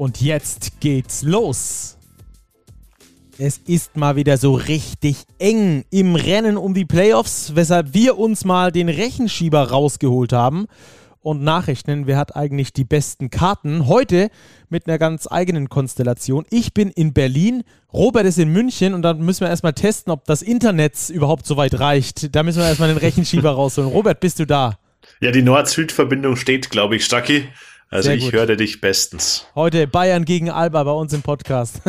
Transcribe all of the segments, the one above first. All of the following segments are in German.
Und jetzt geht's los. Es ist mal wieder so richtig eng im Rennen um die Playoffs, weshalb wir uns mal den Rechenschieber rausgeholt haben und nachrechnen, wer hat eigentlich die besten Karten. Heute mit einer ganz eigenen Konstellation. Ich bin in Berlin, Robert ist in München und dann müssen wir erstmal testen, ob das Internet überhaupt so weit reicht. Da müssen wir erstmal den Rechenschieber rausholen. Robert, bist du da? Ja, die Nord-Süd-Verbindung steht, glaube ich, Stacki. Also ich höre dich bestens. Heute Bayern gegen Alba bei uns im Podcast.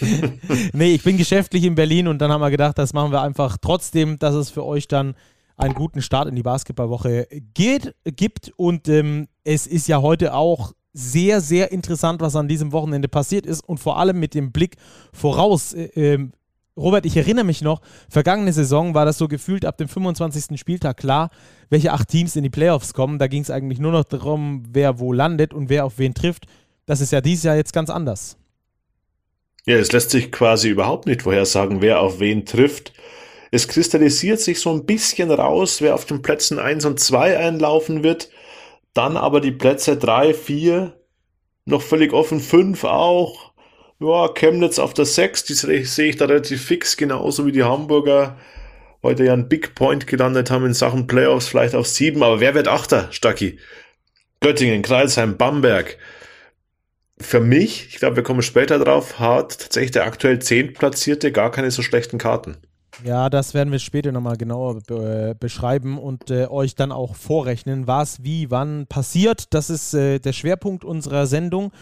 nee, ich bin geschäftlich in Berlin und dann haben wir gedacht, das machen wir einfach trotzdem, dass es für euch dann einen guten Start in die Basketballwoche geht, gibt. Und ähm, es ist ja heute auch sehr, sehr interessant, was an diesem Wochenende passiert ist und vor allem mit dem Blick voraus. Äh, ähm, Robert, ich erinnere mich noch, vergangene Saison war das so gefühlt ab dem 25. Spieltag klar, welche acht Teams in die Playoffs kommen. Da ging es eigentlich nur noch darum, wer wo landet und wer auf wen trifft. Das ist ja dieses Jahr jetzt ganz anders. Ja, es lässt sich quasi überhaupt nicht vorhersagen, wer auf wen trifft. Es kristallisiert sich so ein bisschen raus, wer auf den Plätzen 1 und 2 einlaufen wird. Dann aber die Plätze 3, 4, noch völlig offen, 5 auch ja, Chemnitz auf der 6, die sehe ich da relativ fix, genauso wie die Hamburger heute ja einen Big Point gelandet haben in Sachen Playoffs, vielleicht auf 7, aber wer wird Achter, Stacki? Göttingen, Kreilsheim, Bamberg. Für mich, ich glaube, wir kommen später drauf, hat tatsächlich der aktuell 10 Platzierte gar keine so schlechten Karten. Ja, das werden wir später nochmal genauer be beschreiben und äh, euch dann auch vorrechnen, was, wie, wann passiert. Das ist äh, der Schwerpunkt unserer Sendung.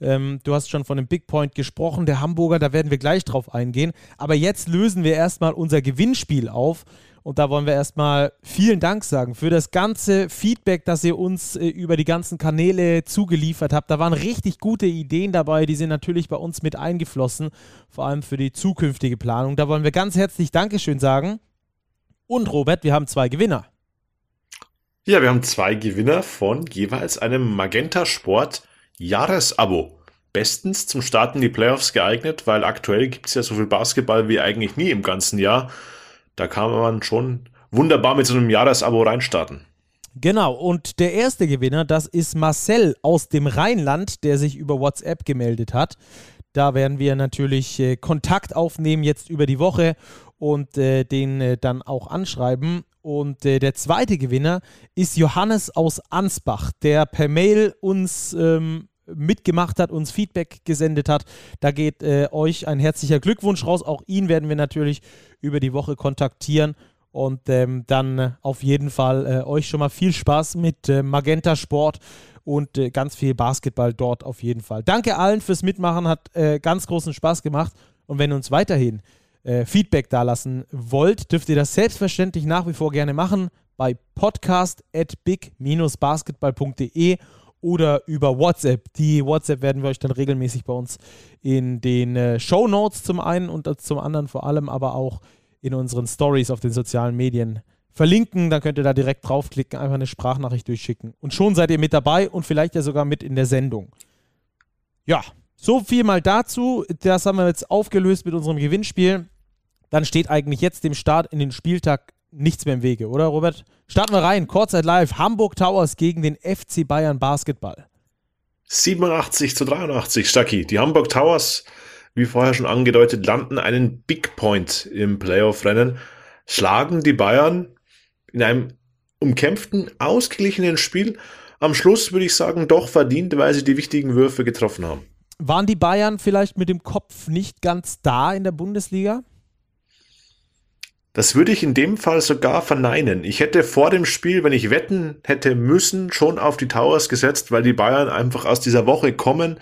Ähm, du hast schon von dem Big Point gesprochen, der Hamburger, da werden wir gleich drauf eingehen. Aber jetzt lösen wir erstmal unser Gewinnspiel auf. Und da wollen wir erstmal vielen Dank sagen für das ganze Feedback, das ihr uns äh, über die ganzen Kanäle zugeliefert habt. Da waren richtig gute Ideen dabei, die sind natürlich bei uns mit eingeflossen, vor allem für die zukünftige Planung. Da wollen wir ganz herzlich Dankeschön sagen. Und Robert, wir haben zwei Gewinner. Ja, wir haben zwei Gewinner von jeweils einem Magenta Sport Jahresabo. Bestens zum Starten die Playoffs geeignet, weil aktuell gibt es ja so viel Basketball wie eigentlich nie im ganzen Jahr. Da kann man schon wunderbar mit so einem Jahresabo reinstarten. Genau, und der erste Gewinner, das ist Marcel aus dem Rheinland, der sich über WhatsApp gemeldet hat. Da werden wir natürlich äh, Kontakt aufnehmen jetzt über die Woche und äh, den äh, dann auch anschreiben. Und äh, der zweite Gewinner ist Johannes aus Ansbach, der per Mail uns ähm, mitgemacht hat, uns Feedback gesendet hat. Da geht äh, euch ein herzlicher Glückwunsch raus. Auch ihn werden wir natürlich über die Woche kontaktieren. Und ähm, dann äh, auf jeden Fall äh, euch schon mal viel Spaß mit äh, Magenta Sport und äh, ganz viel Basketball dort auf jeden Fall. Danke allen fürs Mitmachen, hat äh, ganz großen Spaß gemacht. Und wenn ihr uns weiterhin Feedback dalassen wollt, dürft ihr das selbstverständlich nach wie vor gerne machen bei podcast at big-basketball.de oder über WhatsApp. Die WhatsApp werden wir euch dann regelmäßig bei uns in den äh, Show Notes zum einen und zum anderen vor allem aber auch in unseren Stories auf den sozialen Medien verlinken. Dann könnt ihr da direkt draufklicken, einfach eine Sprachnachricht durchschicken. Und schon seid ihr mit dabei und vielleicht ja sogar mit in der Sendung. Ja, so viel mal dazu. Das haben wir jetzt aufgelöst mit unserem Gewinnspiel. Dann steht eigentlich jetzt dem Start in den Spieltag nichts mehr im Wege, oder Robert? Starten wir rein. Kurzzeit live. Hamburg Towers gegen den FC Bayern Basketball. 87 zu 83, Stucky. Die Hamburg Towers, wie vorher schon angedeutet, landen einen Big Point im Playoff-Rennen, schlagen die Bayern in einem umkämpften, ausgeglichenen Spiel. Am Schluss würde ich sagen, doch verdient, weil sie die wichtigen Würfe getroffen haben. Waren die Bayern vielleicht mit dem Kopf nicht ganz da in der Bundesliga? Das würde ich in dem Fall sogar verneinen. Ich hätte vor dem Spiel, wenn ich wetten hätte müssen, schon auf die Towers gesetzt, weil die Bayern einfach aus dieser Woche kommen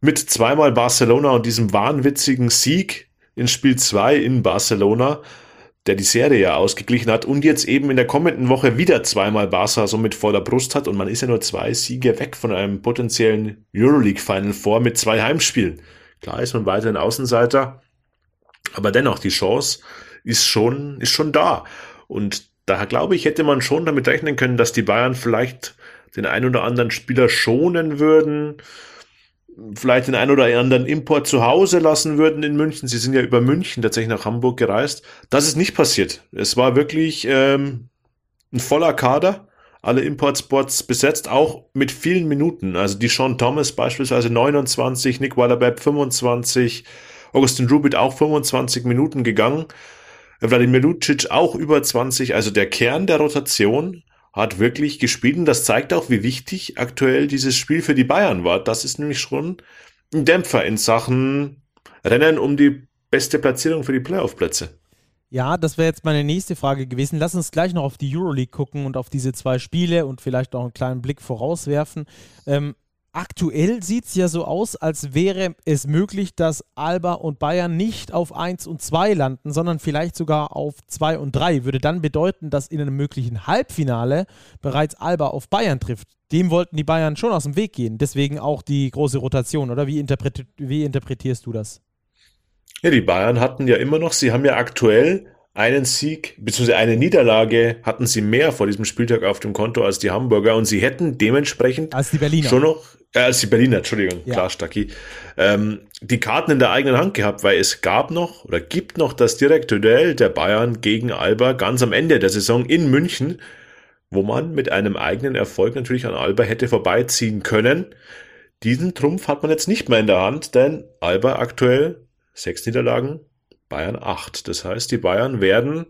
mit zweimal Barcelona und diesem wahnwitzigen Sieg in Spiel 2 in Barcelona, der die Serie ja ausgeglichen hat und jetzt eben in der kommenden Woche wieder zweimal Barca so mit voller Brust hat und man ist ja nur zwei Siege weg von einem potenziellen Euroleague Final vor mit zwei Heimspielen. Klar ist man weiterhin Außenseiter, aber dennoch die Chance ist schon, ist schon da. Und daher glaube ich, hätte man schon damit rechnen können, dass die Bayern vielleicht den ein oder anderen Spieler schonen würden, vielleicht den ein oder anderen Import zu Hause lassen würden in München. Sie sind ja über München tatsächlich nach Hamburg gereist. Das ist nicht passiert. Es war wirklich ähm, ein voller Kader, alle Importspots besetzt, auch mit vielen Minuten. Also die Sean Thomas beispielsweise 29, Nick Wallerbeb 25, Augustin Rubit auch 25 Minuten gegangen. Wladimir Lucic auch über 20. Also der Kern der Rotation hat wirklich gespielt und das zeigt auch, wie wichtig aktuell dieses Spiel für die Bayern war. Das ist nämlich schon ein Dämpfer in Sachen Rennen um die beste Platzierung für die Playoff-Plätze. Ja, das wäre jetzt meine nächste Frage gewesen. Lass uns gleich noch auf die Euroleague gucken und auf diese zwei Spiele und vielleicht auch einen kleinen Blick vorauswerfen. Ähm, aktuell sieht es ja so aus, als wäre es möglich, dass Alba und Bayern nicht auf 1 und 2 landen, sondern vielleicht sogar auf 2 und 3. Würde dann bedeuten, dass in einem möglichen Halbfinale bereits Alba auf Bayern trifft. Dem wollten die Bayern schon aus dem Weg gehen. Deswegen auch die große Rotation, oder wie, interpreti wie interpretierst du das? Ja, die Bayern hatten ja immer noch, sie haben ja aktuell einen Sieg bzw. eine Niederlage hatten sie mehr vor diesem Spieltag auf dem Konto als die Hamburger und sie hätten dementsprechend als die Berliner. schon noch äh, als die Berliner, Entschuldigung, ja. klar, Stacki, ähm, die Karten in der eigenen Hand gehabt, weil es gab noch oder gibt noch das direkte Duell der Bayern gegen Alba ganz am Ende der Saison in München, wo man mit einem eigenen Erfolg natürlich an Alba hätte vorbeiziehen können. Diesen Trumpf hat man jetzt nicht mehr in der Hand, denn Alba aktuell sechs Niederlagen, Bayern acht. Das heißt, die Bayern werden,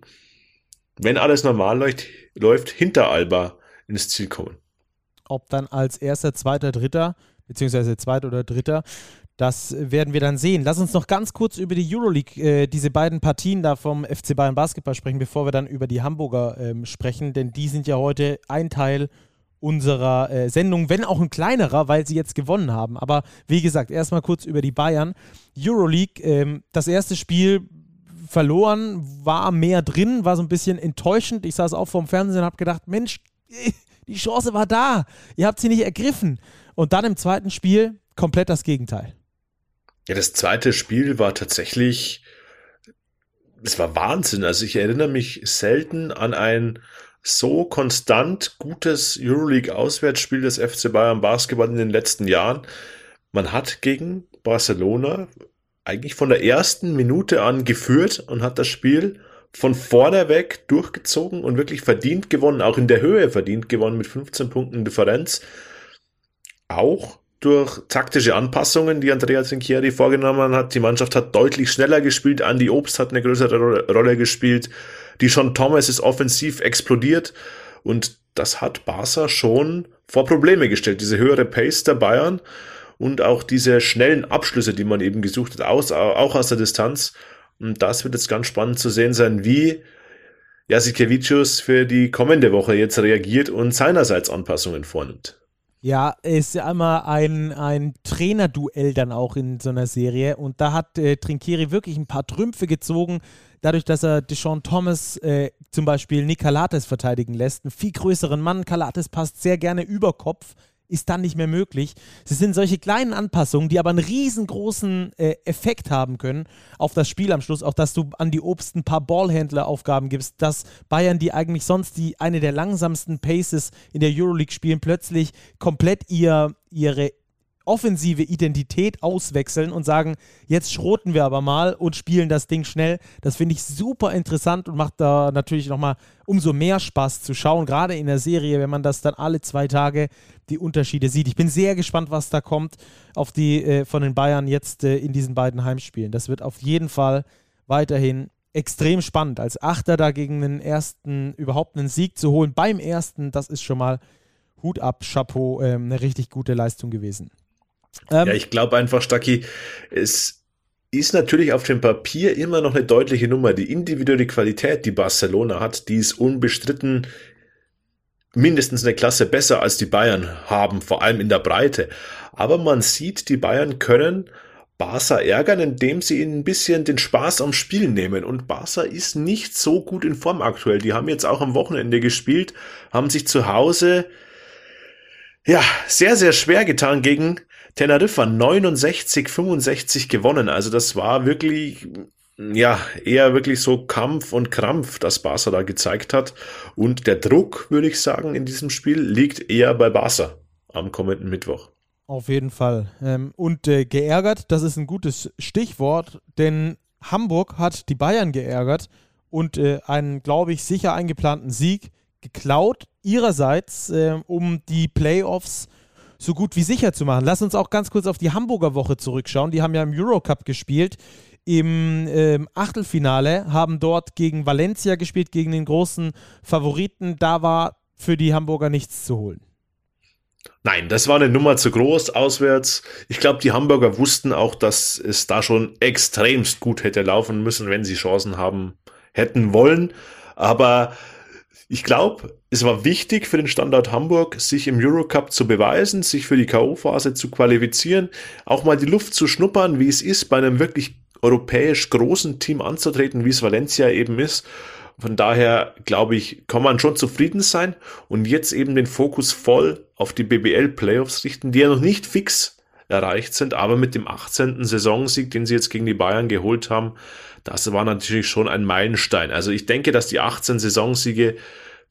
wenn alles normal läuft, läuft hinter Alba ins Ziel kommen ob dann als erster, zweiter, dritter, beziehungsweise zweiter oder dritter, das werden wir dann sehen. Lass uns noch ganz kurz über die Euroleague, äh, diese beiden Partien da vom FC Bayern Basketball sprechen, bevor wir dann über die Hamburger ähm, sprechen, denn die sind ja heute ein Teil unserer äh, Sendung, wenn auch ein kleinerer, weil sie jetzt gewonnen haben. Aber wie gesagt, erstmal kurz über die Bayern. Euroleague, ähm, das erste Spiel verloren, war mehr drin, war so ein bisschen enttäuschend. Ich saß auch vorm Fernsehen und habe gedacht, Mensch, die Chance war da. Ihr habt sie nicht ergriffen. Und dann im zweiten Spiel komplett das Gegenteil. Ja, das zweite Spiel war tatsächlich, es war Wahnsinn. Also ich erinnere mich selten an ein so konstant gutes Euroleague-Auswärtsspiel des FC Bayern Basketball in den letzten Jahren. Man hat gegen Barcelona eigentlich von der ersten Minute an geführt und hat das Spiel von vorne weg durchgezogen und wirklich verdient gewonnen, auch in der Höhe verdient gewonnen mit 15 Punkten Differenz. Auch durch taktische Anpassungen, die Andrea Trinchieri vorgenommen hat. Die Mannschaft hat deutlich schneller gespielt. Andy Obst hat eine größere Rolle gespielt. Die Sean Thomas ist offensiv explodiert. Und das hat Barca schon vor Probleme gestellt. Diese höhere Pace der Bayern und auch diese schnellen Abschlüsse, die man eben gesucht hat, aus, auch aus der Distanz. Und das wird jetzt ganz spannend zu sehen sein, wie Jasikevicius für die kommende Woche jetzt reagiert und seinerseits Anpassungen vornimmt. Ja, ist ja immer ein, ein Trainerduell dann auch in so einer Serie. Und da hat äh, Trinkieri wirklich ein paar Trümpfe gezogen, dadurch, dass er Deshaun Thomas äh, zum Beispiel Nick Calates verteidigen lässt. Einen viel größeren Mann. Calates passt sehr gerne über Kopf ist dann nicht mehr möglich. Es sind solche kleinen Anpassungen, die aber einen riesengroßen äh, Effekt haben können auf das Spiel am Schluss. Auch, dass du an die Obst ein paar Ballhändler-Aufgaben gibst, dass Bayern, die eigentlich sonst die eine der langsamsten Paces in der Euroleague spielen, plötzlich komplett ihr, ihre offensive Identität auswechseln und sagen, jetzt schroten wir aber mal und spielen das Ding schnell. Das finde ich super interessant und macht da natürlich nochmal umso mehr Spaß zu schauen, gerade in der Serie, wenn man das dann alle zwei Tage die Unterschiede sieht. Ich bin sehr gespannt, was da kommt auf die äh, von den Bayern jetzt äh, in diesen beiden Heimspielen. Das wird auf jeden Fall weiterhin extrem spannend. Als Achter da gegen den ersten überhaupt einen Sieg zu holen beim ersten, das ist schon mal Hut ab, Chapeau, äh, eine richtig gute Leistung gewesen. Ähm, ja, ich glaube einfach, Stacki, es ist natürlich auf dem Papier immer noch eine deutliche Nummer. Die individuelle Qualität, die Barcelona hat, die ist unbestritten mindestens eine Klasse besser als die Bayern haben, vor allem in der Breite. Aber man sieht, die Bayern können Barca ärgern, indem sie ihnen ein bisschen den Spaß am Spiel nehmen. Und Barca ist nicht so gut in Form aktuell. Die haben jetzt auch am Wochenende gespielt, haben sich zu Hause Ja, sehr, sehr schwer getan gegen Teneriffa. 69, 65 gewonnen. Also das war wirklich, ja, eher wirklich so Kampf und Krampf, das Barca da gezeigt hat. Und der Druck, würde ich sagen, in diesem Spiel liegt eher bei Barca am kommenden Mittwoch. Auf jeden Fall. Ähm, und äh, geärgert, das ist ein gutes Stichwort, denn Hamburg hat die Bayern geärgert und äh, einen, glaube ich, sicher eingeplanten Sieg geklaut, ihrerseits, äh, um die Playoffs so gut wie sicher zu machen. Lass uns auch ganz kurz auf die Hamburger Woche zurückschauen. Die haben ja im Eurocup gespielt. Im ähm, Achtelfinale haben dort gegen Valencia gespielt, gegen den großen Favoriten. Da war für die Hamburger nichts zu holen. Nein, das war eine Nummer zu groß auswärts. Ich glaube, die Hamburger wussten auch, dass es da schon extremst gut hätte laufen müssen, wenn sie Chancen haben hätten wollen. Aber ich glaube, es war wichtig für den Standort Hamburg, sich im Eurocup zu beweisen, sich für die K.O.-Phase zu qualifizieren, auch mal die Luft zu schnuppern, wie es ist, bei einem wirklich europäisch großen Team anzutreten, wie es Valencia eben ist. Von daher, glaube ich, kann man schon zufrieden sein und jetzt eben den Fokus voll auf die BBL-Playoffs richten, die ja noch nicht fix erreicht sind, aber mit dem 18. Saisonsieg, den sie jetzt gegen die Bayern geholt haben, das war natürlich schon ein Meilenstein. Also ich denke, dass die 18 Saisonsiege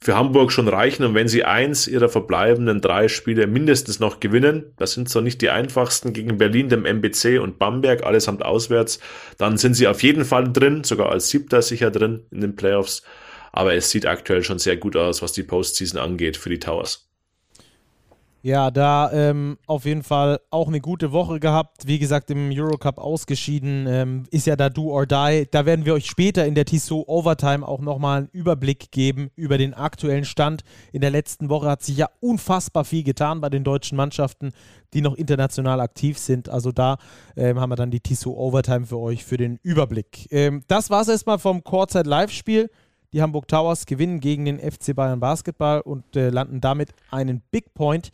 für Hamburg schon reichen und wenn sie eins ihrer verbleibenden drei Spiele mindestens noch gewinnen, das sind zwar nicht die einfachsten gegen Berlin, dem MBC und Bamberg, allesamt auswärts, dann sind sie auf jeden Fall drin, sogar als Siebter sicher drin in den Playoffs. Aber es sieht aktuell schon sehr gut aus, was die Postseason angeht für die Towers. Ja, da ähm, auf jeden Fall auch eine gute Woche gehabt. Wie gesagt, im Eurocup ausgeschieden. Ähm, ist ja da Do or Die. Da werden wir euch später in der Tissot Overtime auch nochmal einen Überblick geben über den aktuellen Stand. In der letzten Woche hat sich ja unfassbar viel getan bei den deutschen Mannschaften, die noch international aktiv sind. Also da ähm, haben wir dann die Tissot Overtime für euch für den Überblick. Ähm, das war es erstmal vom Courtside Live-Spiel. Die Hamburg Towers gewinnen gegen den FC Bayern Basketball und äh, landen damit einen Big Point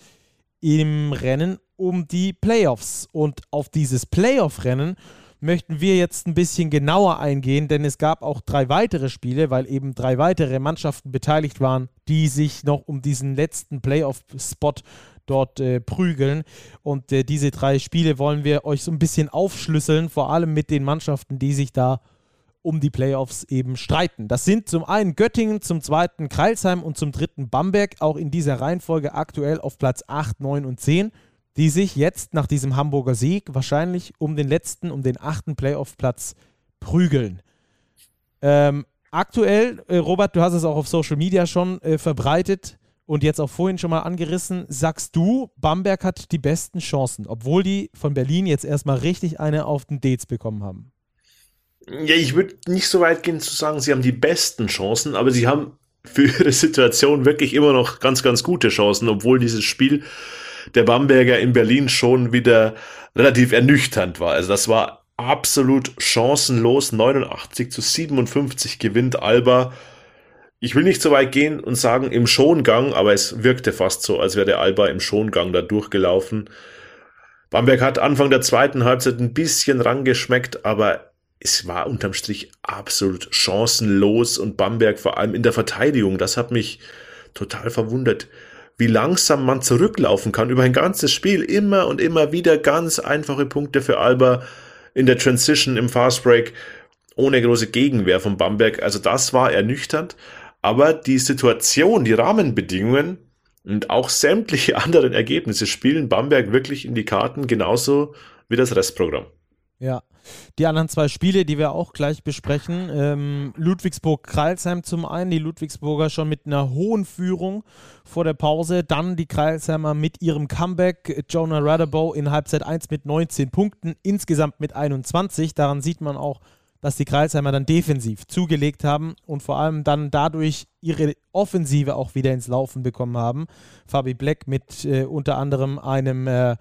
im Rennen um die Playoffs. Und auf dieses Playoff-Rennen möchten wir jetzt ein bisschen genauer eingehen, denn es gab auch drei weitere Spiele, weil eben drei weitere Mannschaften beteiligt waren, die sich noch um diesen letzten Playoff-Spot dort äh, prügeln. Und äh, diese drei Spiele wollen wir euch so ein bisschen aufschlüsseln, vor allem mit den Mannschaften, die sich da um die Playoffs eben streiten. Das sind zum einen Göttingen, zum zweiten Kreilsheim und zum dritten Bamberg, auch in dieser Reihenfolge aktuell auf Platz 8, 9 und 10, die sich jetzt nach diesem Hamburger Sieg wahrscheinlich um den letzten, um den achten Playoff-Platz prügeln. Ähm, aktuell, äh, Robert, du hast es auch auf Social Media schon äh, verbreitet und jetzt auch vorhin schon mal angerissen, sagst du, Bamberg hat die besten Chancen, obwohl die von Berlin jetzt erstmal richtig eine auf den Dates bekommen haben. Ja, ich würde nicht so weit gehen zu sagen, sie haben die besten Chancen, aber sie haben für ihre Situation wirklich immer noch ganz, ganz gute Chancen, obwohl dieses Spiel der Bamberger in Berlin schon wieder relativ ernüchternd war. Also das war absolut chancenlos. 89 zu 57 gewinnt Alba. Ich will nicht so weit gehen und sagen im Schongang, aber es wirkte fast so, als wäre der Alba im Schongang da durchgelaufen. Bamberg hat Anfang der zweiten Halbzeit ein bisschen rangeschmeckt, aber es war unterm Strich absolut chancenlos und Bamberg vor allem in der Verteidigung, das hat mich total verwundert, wie langsam man zurücklaufen kann über ein ganzes Spiel, immer und immer wieder ganz einfache Punkte für Alba in der Transition im Fastbreak ohne große Gegenwehr von Bamberg. Also das war ernüchternd, aber die Situation, die Rahmenbedingungen und auch sämtliche anderen Ergebnisse spielen Bamberg wirklich in die Karten genauso wie das Restprogramm. Ja, die anderen zwei Spiele, die wir auch gleich besprechen. Ähm, Ludwigsburg-Kreilsheim zum einen, die Ludwigsburger schon mit einer hohen Führung vor der Pause. Dann die Kreilsheimer mit ihrem Comeback. Jonah Radabow in Halbzeit 1 mit 19 Punkten, insgesamt mit 21. Daran sieht man auch, dass die Kreilsheimer dann defensiv zugelegt haben und vor allem dann dadurch ihre Offensive auch wieder ins Laufen bekommen haben. Fabi Black mit äh, unter anderem einem äh,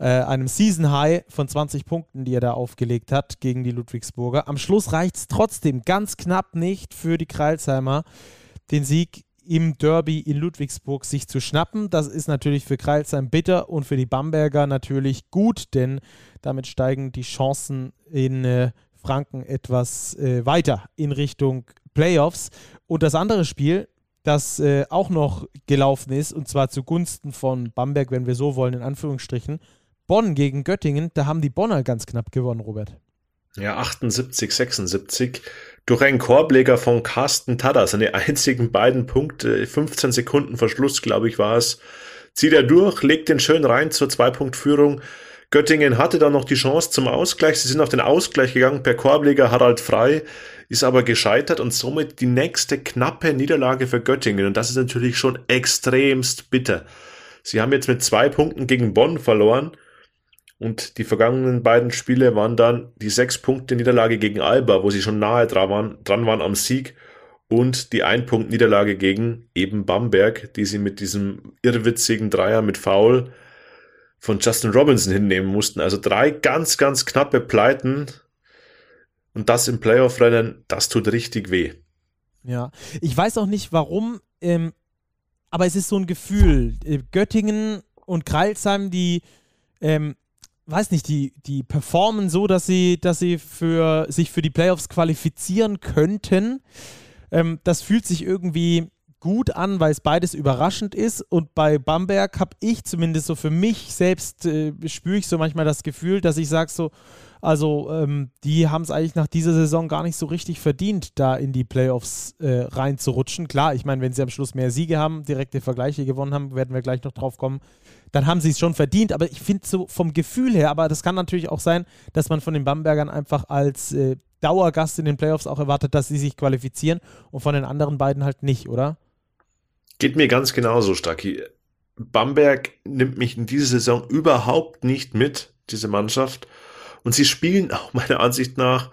äh, einem Season High von 20 Punkten, die er da aufgelegt hat gegen die Ludwigsburger. Am Schluss reicht es trotzdem ganz knapp nicht für die Kreilsheimer, den Sieg im Derby in Ludwigsburg sich zu schnappen. Das ist natürlich für Kreilsheim bitter und für die Bamberger natürlich gut, denn damit steigen die Chancen in äh, Franken etwas äh, weiter in Richtung Playoffs. Und das andere Spiel, das äh, auch noch gelaufen ist, und zwar zugunsten von Bamberg, wenn wir so wollen, in Anführungsstrichen. Bonn gegen Göttingen, da haben die Bonner ganz knapp gewonnen, Robert. Ja, 78, 76. Durch einen Korbleger von Carsten Tada, seine einzigen beiden Punkte, 15 Sekunden Verschluss, glaube ich, war es. Zieht er durch, legt den schön rein zur Zwei-Punkt-Führung. Göttingen hatte dann noch die Chance zum Ausgleich. Sie sind auf den Ausgleich gegangen per Korbleger Harald Frei, ist aber gescheitert und somit die nächste knappe Niederlage für Göttingen. Und das ist natürlich schon extremst bitter. Sie haben jetzt mit zwei Punkten gegen Bonn verloren und die vergangenen beiden Spiele waren dann die sechs Punkte Niederlage gegen Alba, wo sie schon nahe dran waren, dran waren am Sieg und die ein Punkt Niederlage gegen eben Bamberg, die sie mit diesem irrwitzigen Dreier mit Foul von Justin Robinson hinnehmen mussten. Also drei ganz, ganz knappe Pleiten und das im Playoff-Rennen, das tut richtig weh. Ja, ich weiß auch nicht warum, ähm, aber es ist so ein Gefühl. Äh, Göttingen und Kreilsheim, die ähm, weiß nicht, die, die performen so, dass sie, dass sie für, sich für die Playoffs qualifizieren könnten. Ähm, das fühlt sich irgendwie gut an, weil es beides überraschend ist. Und bei Bamberg habe ich zumindest so für mich selbst, äh, spüre ich so manchmal das Gefühl, dass ich sage so, also ähm, die haben es eigentlich nach dieser Saison gar nicht so richtig verdient, da in die Playoffs äh, reinzurutschen. Klar, ich meine, wenn sie am Schluss mehr Siege haben, direkte Vergleiche gewonnen haben, werden wir gleich noch drauf kommen, dann haben sie es schon verdient. Aber ich finde so vom Gefühl her, aber das kann natürlich auch sein, dass man von den Bambergern einfach als äh, Dauergast in den Playoffs auch erwartet, dass sie sich qualifizieren und von den anderen beiden halt nicht, oder? Geht mir ganz genauso, Stacki. Bamberg nimmt mich in dieser Saison überhaupt nicht mit, diese Mannschaft. Und sie spielen auch meiner Ansicht nach,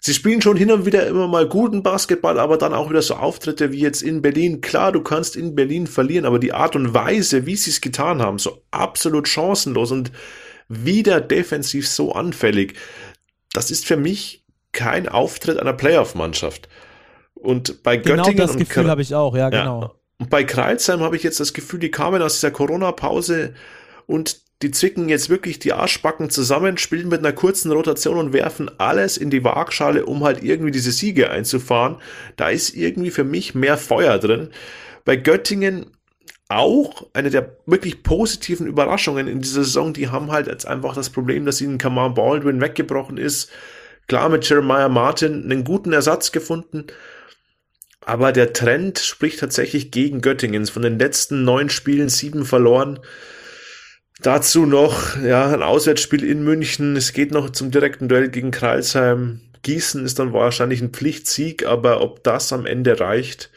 sie spielen schon hin und wieder immer mal guten Basketball, aber dann auch wieder so Auftritte wie jetzt in Berlin. Klar, du kannst in Berlin verlieren, aber die Art und Weise, wie sie es getan haben, so absolut chancenlos und wieder defensiv so anfällig, das ist für mich kein Auftritt einer Playoff-Mannschaft. Und bei genau Göttingen das Gefühl habe ich auch, ja, genau. Ja, und bei Kreilsheim habe ich jetzt das Gefühl, die kamen aus dieser Corona-Pause und die zwicken jetzt wirklich die Arschbacken zusammen, spielen mit einer kurzen Rotation und werfen alles in die Waagschale, um halt irgendwie diese Siege einzufahren. Da ist irgendwie für mich mehr Feuer drin. Bei Göttingen auch eine der wirklich positiven Überraschungen in dieser Saison. Die haben halt jetzt einfach das Problem, dass ihnen Kamar Baldwin weggebrochen ist. Klar mit Jeremiah Martin einen guten Ersatz gefunden. Aber der Trend spricht tatsächlich gegen Göttingen. Von den letzten neun Spielen sieben verloren. Dazu noch ja, ein Auswärtsspiel in München. Es geht noch zum direkten Duell gegen Kreilsheim. Gießen ist dann wahrscheinlich ein Pflichtsieg, aber ob das am Ende reicht,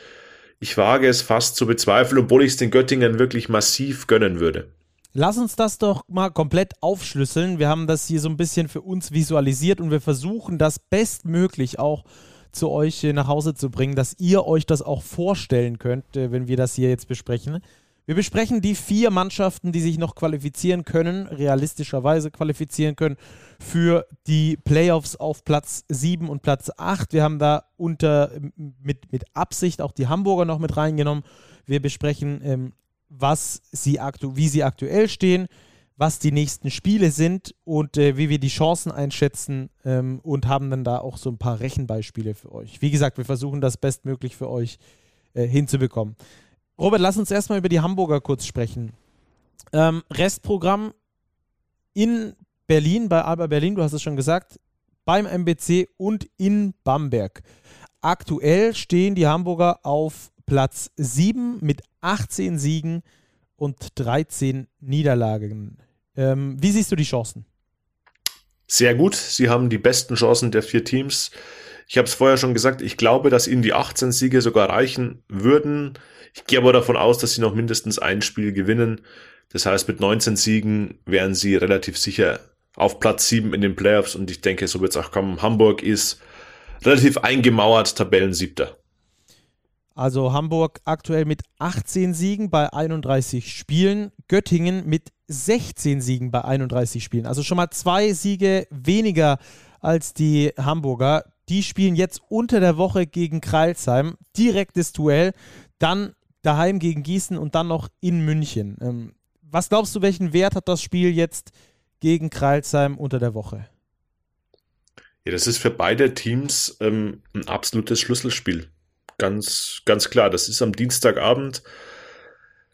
ich wage es fast zu bezweifeln, obwohl ich es den Göttingen wirklich massiv gönnen würde. Lass uns das doch mal komplett aufschlüsseln. Wir haben das hier so ein bisschen für uns visualisiert und wir versuchen das bestmöglich auch zu euch nach Hause zu bringen, dass ihr euch das auch vorstellen könnt, äh, wenn wir das hier jetzt besprechen. Wir besprechen die vier Mannschaften, die sich noch qualifizieren können, realistischerweise qualifizieren können für die Playoffs auf Platz 7 und Platz 8. Wir haben da unter mit, mit Absicht auch die Hamburger noch mit reingenommen. Wir besprechen, ähm, was sie aktu wie sie aktuell stehen, was die nächsten Spiele sind und äh, wie wir die Chancen einschätzen ähm, und haben dann da auch so ein paar Rechenbeispiele für euch. Wie gesagt, wir versuchen das bestmöglich für euch äh, hinzubekommen. Robert, lass uns erstmal über die Hamburger kurz sprechen. Ähm, Restprogramm in Berlin, bei Alba Berlin, du hast es schon gesagt, beim MBC und in Bamberg. Aktuell stehen die Hamburger auf Platz 7 mit 18 Siegen und 13 Niederlagen. Ähm, wie siehst du die Chancen? Sehr gut. Sie haben die besten Chancen der vier Teams. Ich habe es vorher schon gesagt, ich glaube, dass ihnen die 18 Siege sogar reichen würden. Ich gehe aber davon aus, dass sie noch mindestens ein Spiel gewinnen. Das heißt, mit 19 Siegen wären sie relativ sicher auf Platz 7 in den Playoffs und ich denke, so wird es auch kommen. Hamburg ist relativ eingemauert, Tabellensiebter. Also Hamburg aktuell mit 18 Siegen bei 31 Spielen, Göttingen mit 16 Siegen bei 31 Spielen. Also schon mal zwei Siege weniger als die Hamburger. Die spielen jetzt unter der Woche gegen Kreilsheim. Direktes Duell. Dann daheim gegen Gießen und dann noch in München. Ähm, was glaubst du, welchen Wert hat das Spiel jetzt gegen Kreilsheim unter der Woche? Ja, das ist für beide Teams ähm, ein absolutes Schlüsselspiel. ganz, ganz klar. Das ist am Dienstagabend.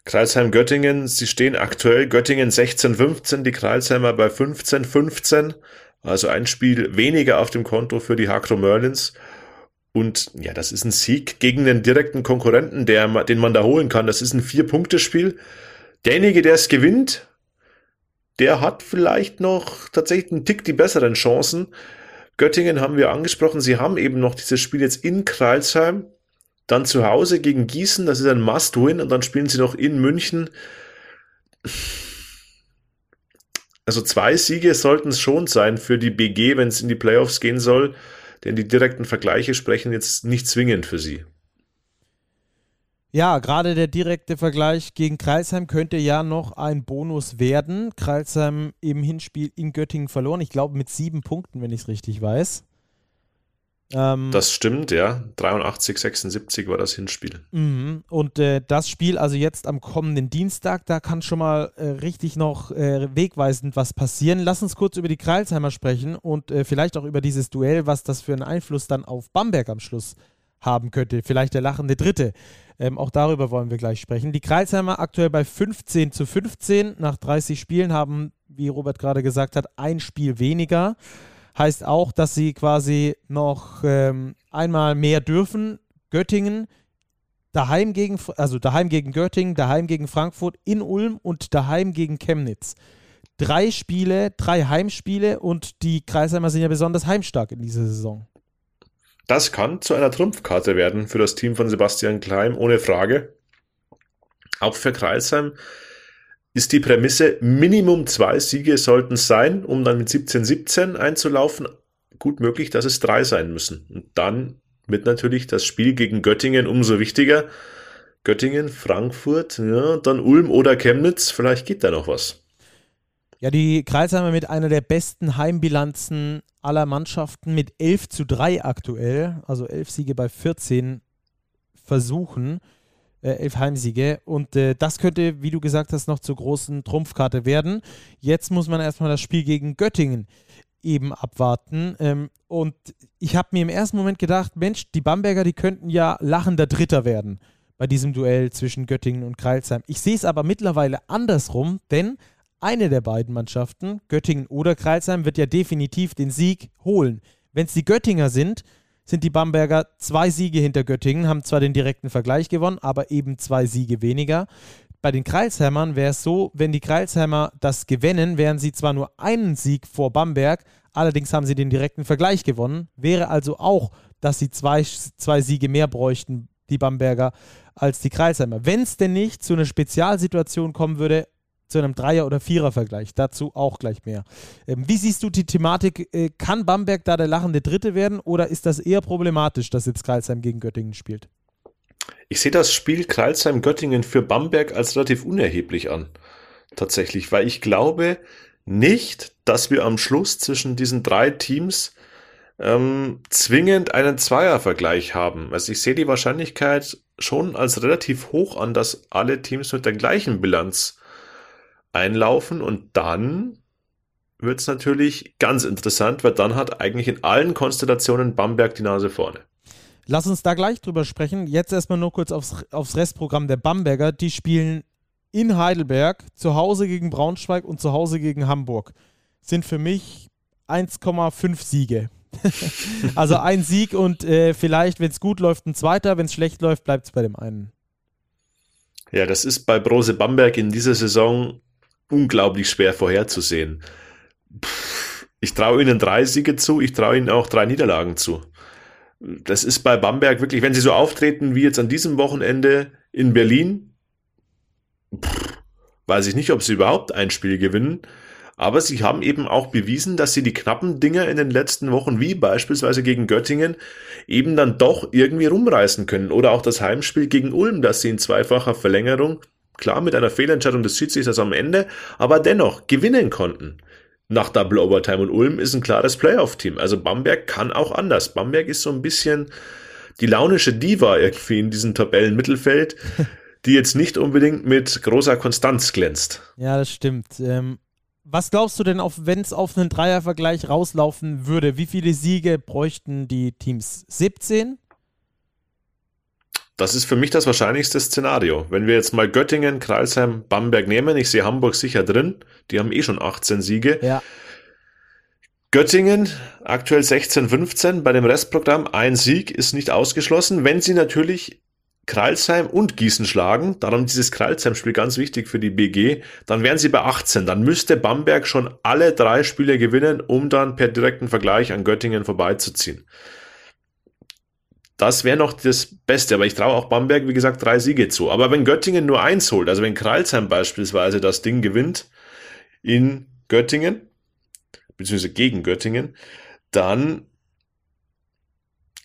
Kreisheim-Göttingen, sie stehen aktuell Göttingen 16-15, die Kreisheimer bei 15-15. Also ein Spiel weniger auf dem Konto für die Hakro Merlins. Und ja, das ist ein Sieg gegen den direkten Konkurrenten, der, den man da holen kann. Das ist ein Vier-Punkte-Spiel. Derjenige, der es gewinnt, der hat vielleicht noch tatsächlich einen Tick die besseren Chancen. Göttingen haben wir angesprochen. Sie haben eben noch dieses Spiel jetzt in Kreilsheim. Dann zu Hause gegen Gießen. Das ist ein Must-Win. Und dann spielen sie noch in München. Also zwei Siege sollten es schon sein für die BG, wenn es in die Playoffs gehen soll. Denn die direkten Vergleiche sprechen jetzt nicht zwingend für sie. Ja, gerade der direkte Vergleich gegen Kreilsheim könnte ja noch ein Bonus werden. Kreilsheim im Hinspiel in Göttingen verloren. Ich glaube mit sieben Punkten, wenn ich es richtig weiß. Ähm, das stimmt, ja. 83, 76 war das Hinspiel. Mhm. Und äh, das Spiel, also jetzt am kommenden Dienstag, da kann schon mal äh, richtig noch äh, wegweisend was passieren. Lass uns kurz über die Kreilsheimer sprechen und äh, vielleicht auch über dieses Duell, was das für einen Einfluss dann auf Bamberg am Schluss haben könnte. Vielleicht der lachende Dritte. Ähm, auch darüber wollen wir gleich sprechen. Die Kreilsheimer aktuell bei 15 zu 15 nach 30 Spielen haben, wie Robert gerade gesagt hat, ein Spiel weniger. Heißt auch, dass sie quasi noch ähm, einmal mehr dürfen. Göttingen daheim gegen, also daheim gegen Göttingen, daheim gegen Frankfurt, in Ulm und daheim gegen Chemnitz. Drei Spiele, drei Heimspiele und die Kreisheimer sind ja besonders heimstark in dieser Saison. Das kann zu einer Trumpfkarte werden für das Team von Sebastian Kleim, ohne Frage. Auch für Kreisheim ist die Prämisse, Minimum zwei Siege sollten sein, um dann mit 17-17 einzulaufen. Gut möglich, dass es drei sein müssen. Und dann wird natürlich das Spiel gegen Göttingen umso wichtiger. Göttingen, Frankfurt, ja, dann Ulm oder Chemnitz, vielleicht geht da noch was. Ja, die Kreisheimer mit einer der besten Heimbilanzen aller Mannschaften mit 11 zu 3 aktuell, also 11 Siege bei 14 Versuchen, äh, 11 Heimsiege. Und äh, das könnte, wie du gesagt hast, noch zur großen Trumpfkarte werden. Jetzt muss man erstmal das Spiel gegen Göttingen eben abwarten. Ähm, und ich habe mir im ersten Moment gedacht, Mensch, die Bamberger, die könnten ja lachender Dritter werden bei diesem Duell zwischen Göttingen und Kreilsheim. Ich sehe es aber mittlerweile andersrum, denn eine der beiden Mannschaften, Göttingen oder Kreilsheim, wird ja definitiv den Sieg holen. Wenn es die Göttinger sind, sind die Bamberger zwei Siege hinter Göttingen, haben zwar den direkten Vergleich gewonnen, aber eben zwei Siege weniger. Bei den Kreilsheimern wäre es so, wenn die Kreilsheimer das gewinnen, wären sie zwar nur einen Sieg vor Bamberg, allerdings haben sie den direkten Vergleich gewonnen. Wäre also auch, dass sie zwei, zwei Siege mehr bräuchten, die Bamberger, als die Kreilsheimer. Wenn es denn nicht zu einer Spezialsituation kommen würde, zu einem Dreier- oder Vierer-Vergleich. Dazu auch gleich mehr. Ähm, wie siehst du die Thematik? Äh, kann Bamberg da der lachende Dritte werden oder ist das eher problematisch, dass jetzt Kreilsheim gegen Göttingen spielt? Ich sehe das Spiel Kreilsheim-Göttingen für Bamberg als relativ unerheblich an. Tatsächlich, weil ich glaube nicht, dass wir am Schluss zwischen diesen drei Teams ähm, zwingend einen Zweiervergleich haben. Also ich sehe die Wahrscheinlichkeit schon als relativ hoch an, dass alle Teams mit der gleichen Bilanz einlaufen und dann wird es natürlich ganz interessant, weil dann hat eigentlich in allen Konstellationen Bamberg die Nase vorne. Lass uns da gleich drüber sprechen. Jetzt erstmal nur kurz aufs, aufs Restprogramm der Bamberger. Die spielen in Heidelberg, zu Hause gegen Braunschweig und zu Hause gegen Hamburg. Sind für mich 1,5 Siege. also ein Sieg und äh, vielleicht, wenn es gut läuft, ein zweiter. Wenn es schlecht läuft, bleibt es bei dem einen. Ja, das ist bei Brose Bamberg in dieser Saison unglaublich schwer vorherzusehen. Ich traue ihnen drei Siege zu, ich traue ihnen auch drei Niederlagen zu. Das ist bei Bamberg wirklich, wenn sie so auftreten wie jetzt an diesem Wochenende in Berlin, weiß ich nicht, ob sie überhaupt ein Spiel gewinnen. Aber sie haben eben auch bewiesen, dass sie die knappen Dinger in den letzten Wochen, wie beispielsweise gegen Göttingen, eben dann doch irgendwie rumreißen können. Oder auch das Heimspiel gegen Ulm, das sie in zweifacher Verlängerung Klar mit einer Fehlentscheidung des Schiedsrichters am Ende, aber dennoch gewinnen konnten. Nach Double Overtime und Ulm ist ein klares Playoff-Team. Also Bamberg kann auch anders. Bamberg ist so ein bisschen die launische Diva irgendwie in diesem Tabellenmittelfeld, die jetzt nicht unbedingt mit großer Konstanz glänzt. Ja, das stimmt. Ähm, was glaubst du denn, wenn es auf einen Dreiervergleich rauslaufen würde? Wie viele Siege bräuchten die Teams? 17? Das ist für mich das wahrscheinlichste Szenario. Wenn wir jetzt mal Göttingen, Kreisheim, Bamberg nehmen, ich sehe Hamburg sicher drin, die haben eh schon 18 Siege. Ja. Göttingen aktuell 16-15 bei dem Restprogramm. Ein Sieg ist nicht ausgeschlossen, wenn sie natürlich Kralsheim und Gießen schlagen, darum dieses Kralsheim-Spiel ganz wichtig für die BG, dann wären sie bei 18. Dann müsste Bamberg schon alle drei Spiele gewinnen, um dann per direkten Vergleich an Göttingen vorbeizuziehen. Das wäre noch das Beste, aber ich traue auch Bamberg, wie gesagt, drei Siege zu. Aber wenn Göttingen nur eins holt, also wenn Kralsheim beispielsweise das Ding gewinnt in Göttingen, beziehungsweise gegen Göttingen, dann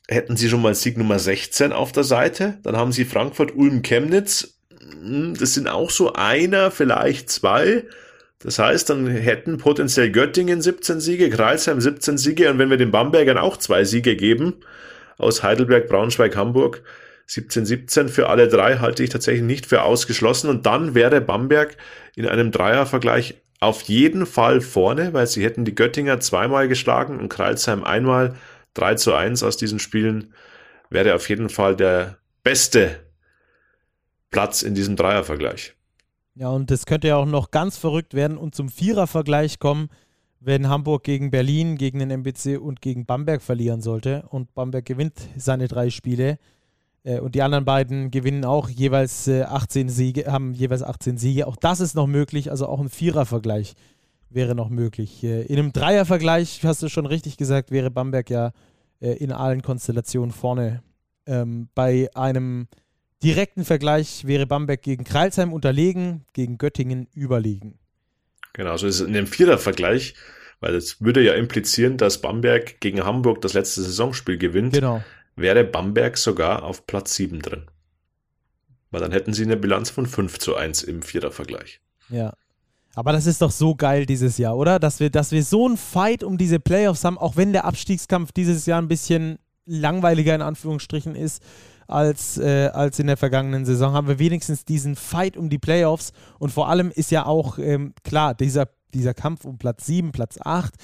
hätten sie schon mal Sieg Nummer 16 auf der Seite. Dann haben sie Frankfurt, Ulm, Chemnitz. Hm, das sind auch so einer, vielleicht zwei. Das heißt, dann hätten potenziell Göttingen 17 Siege, Kreisheim 17 Siege und wenn wir den Bambergern auch zwei Siege geben, aus Heidelberg, Braunschweig, Hamburg, 17-17 für alle drei halte ich tatsächlich nicht für ausgeschlossen. Und dann wäre Bamberg in einem Dreiervergleich auf jeden Fall vorne, weil sie hätten die Göttinger zweimal geschlagen und Kreilsheim einmal. 3 zu 1 aus diesen Spielen wäre auf jeden Fall der beste Platz in diesem Dreiervergleich. Ja, und das könnte ja auch noch ganz verrückt werden und zum Vierervergleich kommen, wenn Hamburg gegen Berlin, gegen den MBC und gegen Bamberg verlieren sollte und Bamberg gewinnt seine drei Spiele äh, und die anderen beiden gewinnen auch jeweils äh, 18 Siege, haben jeweils 18 Siege. Auch das ist noch möglich, also auch ein Vierervergleich wäre noch möglich. Äh, in einem Dreiervergleich, hast du schon richtig gesagt, wäre Bamberg ja äh, in allen Konstellationen vorne. Ähm, bei einem direkten Vergleich wäre Bamberg gegen Kreilsheim unterlegen, gegen Göttingen überlegen. Genau, so ist es in dem Vierervergleich, weil das würde ja implizieren, dass Bamberg gegen Hamburg das letzte Saisonspiel gewinnt. Genau. Wäre Bamberg sogar auf Platz 7 drin. Weil dann hätten sie eine Bilanz von 5 zu 1 im Vierervergleich. Ja. Aber das ist doch so geil dieses Jahr, oder? Dass wir, dass wir so einen Fight um diese Playoffs haben, auch wenn der Abstiegskampf dieses Jahr ein bisschen langweiliger in Anführungsstrichen ist als, äh, als in der vergangenen Saison, haben wir wenigstens diesen Fight um die Playoffs. Und vor allem ist ja auch ähm, klar, dieser, dieser Kampf um Platz 7, Platz 8,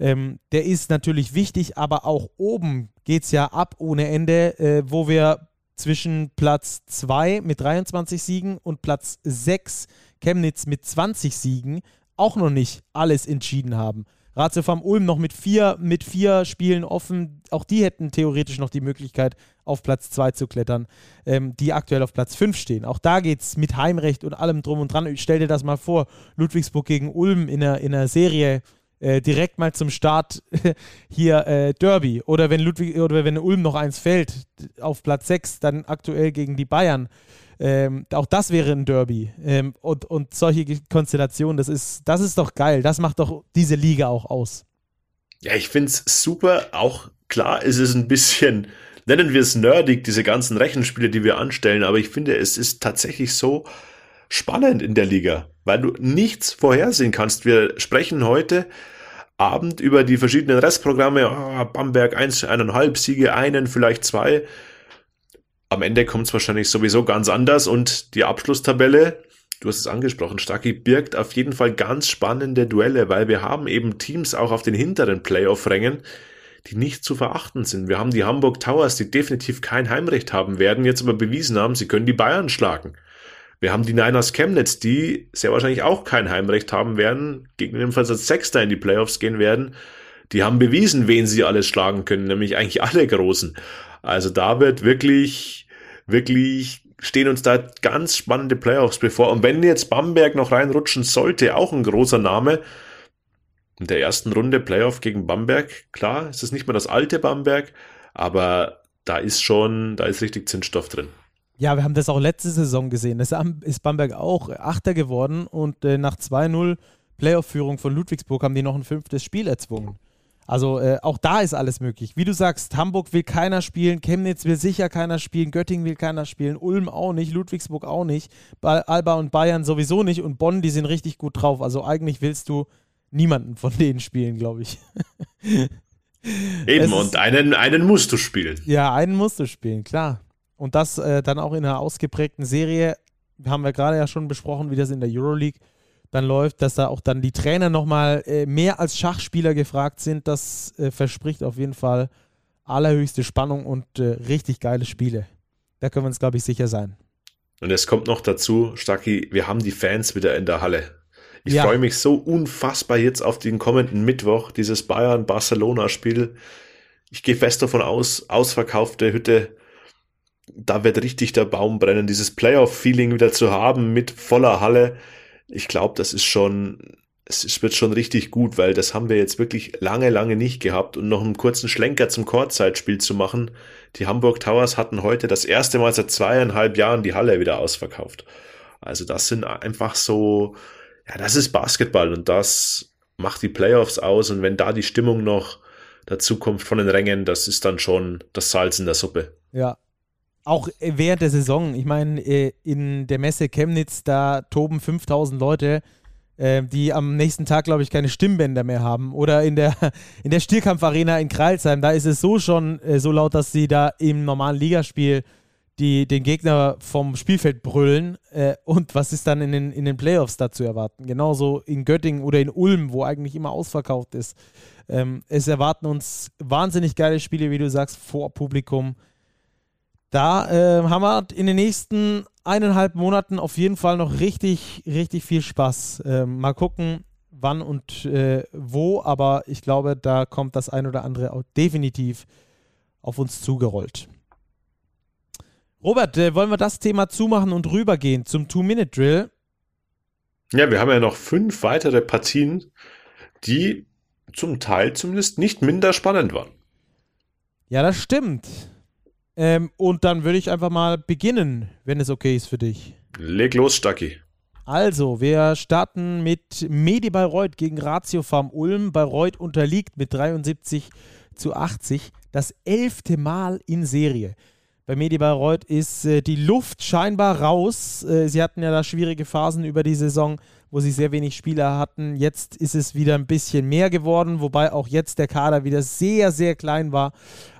ähm, der ist natürlich wichtig, aber auch oben geht es ja ab ohne Ende, äh, wo wir zwischen Platz 2 mit 23 Siegen und Platz 6 Chemnitz mit 20 Siegen auch noch nicht alles entschieden haben. Ratio Ulm noch mit vier, mit vier Spielen offen. Auch die hätten theoretisch noch die Möglichkeit, auf Platz 2 zu klettern, ähm, die aktuell auf Platz 5 stehen. Auch da geht es mit Heimrecht und allem drum und dran. Stell dir das mal vor, Ludwigsburg gegen Ulm in einer, in einer Serie äh, direkt mal zum Start hier äh, Derby. Oder wenn Ludwig oder wenn Ulm noch eins fällt, auf Platz 6, dann aktuell gegen die Bayern. Ähm, auch das wäre ein Derby. Ähm, und, und solche Konstellationen, das ist, das ist doch geil. Das macht doch diese Liga auch aus. Ja, ich finde es super. Auch klar ist es ein bisschen, nennen wir es nerdig, diese ganzen Rechenspiele, die wir anstellen, aber ich finde, es ist tatsächlich so spannend in der Liga, weil du nichts vorhersehen kannst. Wir sprechen heute Abend über die verschiedenen Restprogramme. Oh, Bamberg 1, 1,5 Siege, einen, vielleicht zwei am Ende kommt es wahrscheinlich sowieso ganz anders und die Abschlusstabelle, du hast es angesprochen, Stacki birgt auf jeden Fall ganz spannende Duelle, weil wir haben eben Teams auch auf den hinteren Playoff-Rängen, die nicht zu verachten sind. Wir haben die Hamburg Towers, die definitiv kein Heimrecht haben werden, jetzt aber bewiesen haben, sie können die Bayern schlagen. Wir haben die Niners Chemnitz, die sehr wahrscheinlich auch kein Heimrecht haben werden, gegebenenfalls als Sechster in die Playoffs gehen werden. Die haben bewiesen, wen sie alles schlagen können, nämlich eigentlich alle Großen. Also da wird wirklich, wirklich stehen uns da ganz spannende Playoffs bevor. Und wenn jetzt Bamberg noch reinrutschen sollte, auch ein großer Name, in der ersten Runde Playoff gegen Bamberg, klar, es ist nicht mehr das alte Bamberg, aber da ist schon, da ist richtig Zinsstoff drin. Ja, wir haben das auch letzte Saison gesehen. Das ist Bamberg auch Achter geworden und äh, nach 2-0 Playoff-Führung von Ludwigsburg haben die noch ein fünftes Spiel erzwungen. Also äh, auch da ist alles möglich. Wie du sagst, Hamburg will keiner spielen, Chemnitz will sicher keiner spielen, Göttingen will keiner spielen, Ulm auch nicht, Ludwigsburg auch nicht, Alba und Bayern sowieso nicht und Bonn, die sind richtig gut drauf. Also eigentlich willst du niemanden von denen spielen, glaube ich. Eben, und einen, einen musst du spielen. Ja, einen musst du spielen, klar. Und das äh, dann auch in einer ausgeprägten Serie. Haben wir gerade ja schon besprochen, wie das in der Euroleague dann läuft, dass da auch dann die Trainer nochmal äh, mehr als Schachspieler gefragt sind. Das äh, verspricht auf jeden Fall allerhöchste Spannung und äh, richtig geile Spiele. Da können wir uns, glaube ich, sicher sein. Und es kommt noch dazu, Stacki, wir haben die Fans wieder in der Halle. Ich ja. freue mich so unfassbar jetzt auf den kommenden Mittwoch, dieses Bayern-Barcelona-Spiel. Ich gehe fest davon aus, ausverkaufte Hütte, da wird richtig der Baum brennen, dieses Playoff-Feeling wieder zu haben mit voller Halle. Ich glaube, das ist schon, es wird schon richtig gut, weil das haben wir jetzt wirklich lange, lange nicht gehabt. Und noch einen kurzen Schlenker zum Kurzzeitspiel zu machen. Die Hamburg Towers hatten heute das erste Mal seit zweieinhalb Jahren die Halle wieder ausverkauft. Also das sind einfach so, ja, das ist Basketball und das macht die Playoffs aus. Und wenn da die Stimmung noch dazu kommt von den Rängen, das ist dann schon das Salz in der Suppe. Ja, auch während der Saison, ich meine, äh, in der Messe Chemnitz, da toben 5000 Leute, äh, die am nächsten Tag, glaube ich, keine Stimmbänder mehr haben. Oder in der, in der Stierkampfarena in Kreilsheim, da ist es so schon äh, so laut, dass sie da im normalen Ligaspiel die, den Gegner vom Spielfeld brüllen. und was ist dann in den, in den Playoffs da zu erwarten? Genauso in Göttingen oder in Ulm, wo eigentlich immer ausverkauft ist. Ähm, es erwarten uns wahnsinnig geile Spiele, wie du sagst, vor Publikum da äh, haben wir in den nächsten eineinhalb Monaten auf jeden Fall noch richtig, richtig viel Spaß. Äh, mal gucken, wann und äh, wo, aber ich glaube, da kommt das ein oder andere auch definitiv auf uns zugerollt. Robert, äh, wollen wir das Thema zumachen und rübergehen zum Two-Minute-Drill? Ja, wir haben ja noch fünf weitere Partien, die zum Teil zumindest nicht minder spannend waren. Ja, das stimmt. Ähm, und dann würde ich einfach mal beginnen, wenn es okay ist für dich. Leg los, Stacki. Also, wir starten mit Medi Bayreuth gegen Ratio Farm Ulm. Bayreuth unterliegt mit 73 zu 80 das elfte Mal in Serie. Bei Medi Bayreuth ist äh, die Luft scheinbar raus. Äh, sie hatten ja da schwierige Phasen über die Saison wo sie sehr wenig Spieler hatten. Jetzt ist es wieder ein bisschen mehr geworden, wobei auch jetzt der Kader wieder sehr, sehr klein war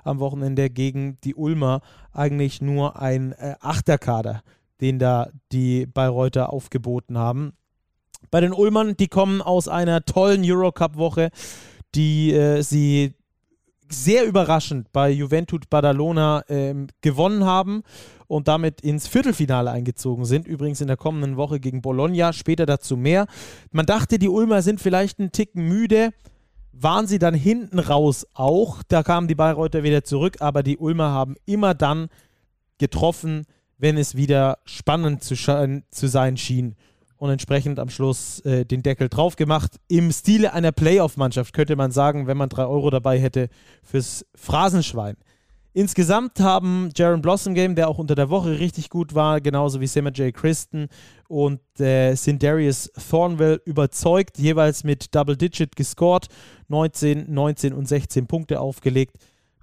am Wochenende gegen die Ulmer. Eigentlich nur ein äh, Achterkader, den da die Bayreuther aufgeboten haben. Bei den Ulmern, die kommen aus einer tollen Eurocup-Woche, die äh, sie sehr überraschend bei Juventud Badalona äh, gewonnen haben und damit ins Viertelfinale eingezogen sind. Übrigens in der kommenden Woche gegen Bologna, später dazu mehr. Man dachte, die Ulmer sind vielleicht einen Ticken müde. Waren sie dann hinten raus auch. Da kamen die Bayreuther wieder zurück, aber die Ulmer haben immer dann getroffen, wenn es wieder spannend zu, zu sein schien und entsprechend am Schluss äh, den Deckel drauf gemacht. Im Stile einer Playoff-Mannschaft könnte man sagen, wenn man drei Euro dabei hätte fürs Phrasenschwein. Insgesamt haben Jaron Blossom Game, der auch unter der Woche richtig gut war, genauso wie Simmer J. Christen und äh, Sindarius Thornwell überzeugt, jeweils mit Double Digit gescored, 19, 19 und 16 Punkte aufgelegt.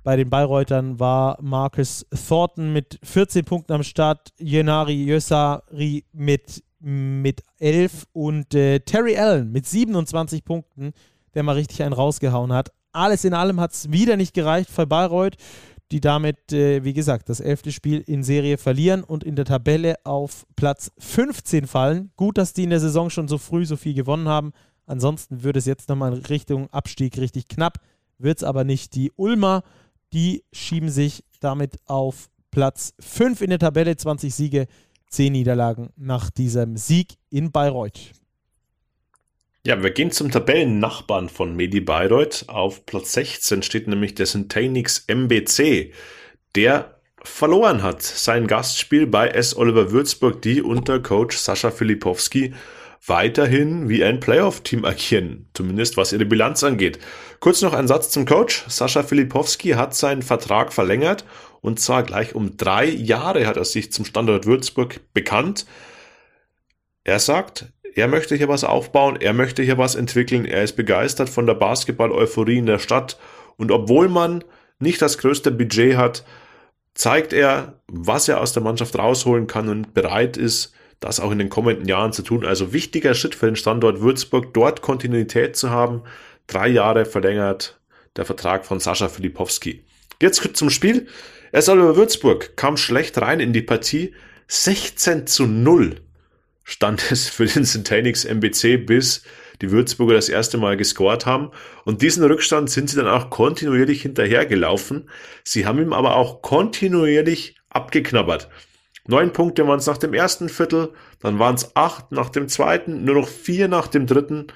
Bei den Bayreutern war Marcus Thornton mit 14 Punkten am Start, Yenari Jösari mit, mit 11 und äh, Terry Allen mit 27 Punkten, der mal richtig einen rausgehauen hat. Alles in allem hat es wieder nicht gereicht für Bayreuth die damit, äh, wie gesagt, das elfte Spiel in Serie verlieren und in der Tabelle auf Platz 15 fallen. Gut, dass die in der Saison schon so früh so viel gewonnen haben. Ansonsten würde es jetzt nochmal in Richtung Abstieg richtig knapp. Wird es aber nicht. Die Ulmer, die schieben sich damit auf Platz 5 in der Tabelle. 20 Siege, 10 Niederlagen nach diesem Sieg in Bayreuth. Ja, wir gehen zum Tabellennachbarn von Medi Bayreuth. Auf Platz 16 steht nämlich der Syntanix MBC, der verloren hat sein Gastspiel bei S. Oliver Würzburg, die unter Coach Sascha Filipowski weiterhin wie ein Playoff-Team agieren, zumindest was ihre Bilanz angeht. Kurz noch ein Satz zum Coach. Sascha Filipowski hat seinen Vertrag verlängert und zwar gleich um drei Jahre hat er sich zum Standort Würzburg bekannt. Er sagt, er möchte hier was aufbauen, er möchte hier was entwickeln, er ist begeistert von der Basketball-Euphorie in der Stadt und obwohl man nicht das größte Budget hat, zeigt er, was er aus der Mannschaft rausholen kann und bereit ist, das auch in den kommenden Jahren zu tun. Also wichtiger Schritt für den Standort Würzburg, dort Kontinuität zu haben. Drei Jahre verlängert der Vertrag von Sascha Filipowski. Jetzt zum Spiel. Er soll über Würzburg, kam schlecht rein in die Partie. 16 zu 0 stand es für den Syntanix MBC, bis die Würzburger das erste Mal gescored haben. Und diesen Rückstand sind sie dann auch kontinuierlich hinterhergelaufen. Sie haben ihm aber auch kontinuierlich abgeknabbert. Neun Punkte waren es nach dem ersten Viertel, dann waren es acht nach dem zweiten, nur noch vier nach dem dritten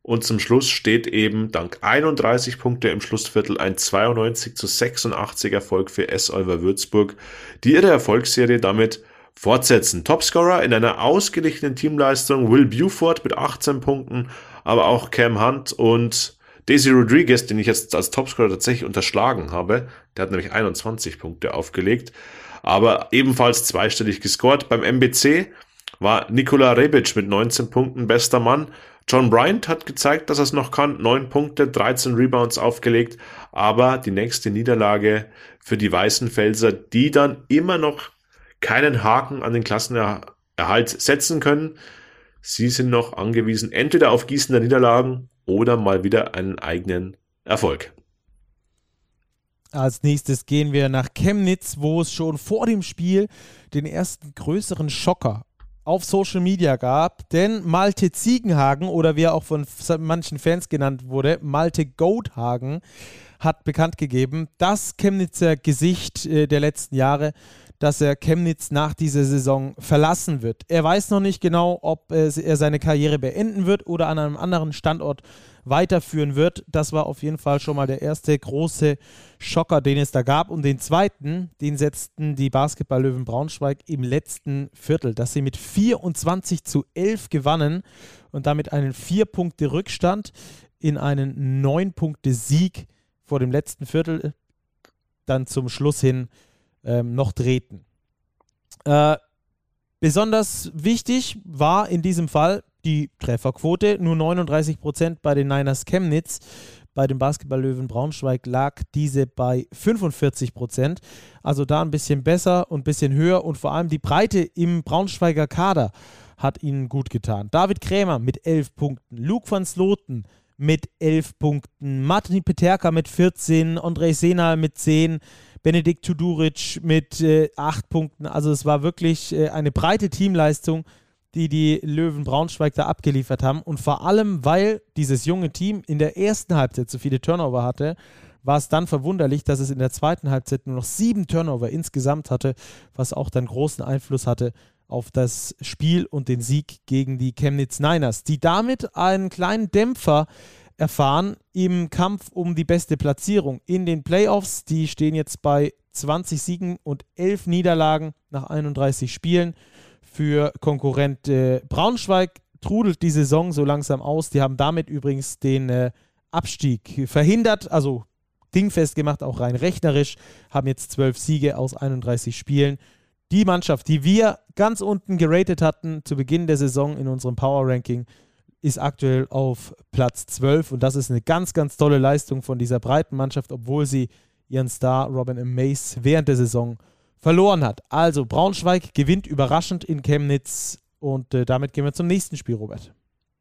und zum Schluss steht eben dank 31 Punkte im Schlussviertel ein 92 zu 86 Erfolg für S. Olver Würzburg, die ihre Erfolgsserie damit fortsetzen. Topscorer in einer ausgeglichenen Teamleistung Will Buford mit 18 Punkten, aber auch Cam Hunt und Daisy Rodriguez, den ich jetzt als Topscorer tatsächlich unterschlagen habe, der hat nämlich 21 Punkte aufgelegt, aber ebenfalls zweistellig gescored. Beim MBC war Nikola Rebic mit 19 Punkten bester Mann. John Bryant hat gezeigt, dass er es noch kann. 9 Punkte, 13 Rebounds aufgelegt. Aber die nächste Niederlage für die Weißenfelser, die dann immer noch keinen Haken an den Klassenerhalt setzen können. Sie sind noch angewiesen entweder auf Gießen der Niederlagen oder mal wieder einen eigenen Erfolg. Als nächstes gehen wir nach Chemnitz, wo es schon vor dem Spiel den ersten größeren Schocker auf Social Media gab, denn Malte Ziegenhagen oder wie er auch von manchen Fans genannt wurde, Malte Goathagen, hat bekannt gegeben, das Chemnitzer Gesicht äh, der letzten Jahre, dass er Chemnitz nach dieser Saison verlassen wird. Er weiß noch nicht genau, ob er seine Karriere beenden wird oder an einem anderen Standort weiterführen wird. Das war auf jeden Fall schon mal der erste große Schocker, den es da gab. Und den zweiten, den setzten die Basketball-Löwen Braunschweig im letzten Viertel, dass sie mit 24 zu 11 gewannen und damit einen 4-Punkte-Rückstand in einen 9-Punkte-Sieg vor dem letzten Viertel dann zum Schluss hin ähm, noch drehten. Äh, besonders wichtig war in diesem Fall die Trefferquote, nur 39 Prozent bei den Niners Chemnitz. Bei den Basketballlöwen Braunschweig lag diese bei 45 Prozent. Also da ein bisschen besser und ein bisschen höher und vor allem die Breite im Braunschweiger Kader hat ihnen gut getan. David Krämer mit 11 Punkten, Luke van Sloten mit 11 Punkten, Martin Peterka mit 14, Andrei Senal mit 10, Benedikt Tuduric mit äh, 8 Punkten. Also es war wirklich äh, eine breite Teamleistung, die die Löwen Braunschweig da abgeliefert haben. Und vor allem, weil dieses junge Team in der ersten Halbzeit so viele Turnover hatte, war es dann verwunderlich, dass es in der zweiten Halbzeit nur noch sieben Turnover insgesamt hatte, was auch dann großen Einfluss hatte auf das Spiel und den Sieg gegen die Chemnitz Niners, die damit einen kleinen Dämpfer erfahren im Kampf um die beste Platzierung in den Playoffs. Die stehen jetzt bei 20 Siegen und 11 Niederlagen nach 31 Spielen. Für Konkurrent äh, Braunschweig trudelt die Saison so langsam aus. Die haben damit übrigens den äh, Abstieg verhindert, also dingfest gemacht, auch rein rechnerisch, haben jetzt 12 Siege aus 31 Spielen. Die Mannschaft, die wir ganz unten geratet hatten zu Beginn der Saison in unserem Power Ranking, ist aktuell auf Platz 12 und das ist eine ganz, ganz tolle Leistung von dieser breiten Mannschaft, obwohl sie ihren Star Robin M. Mace während der Saison verloren hat. Also Braunschweig gewinnt überraschend in Chemnitz und äh, damit gehen wir zum nächsten Spiel, Robert.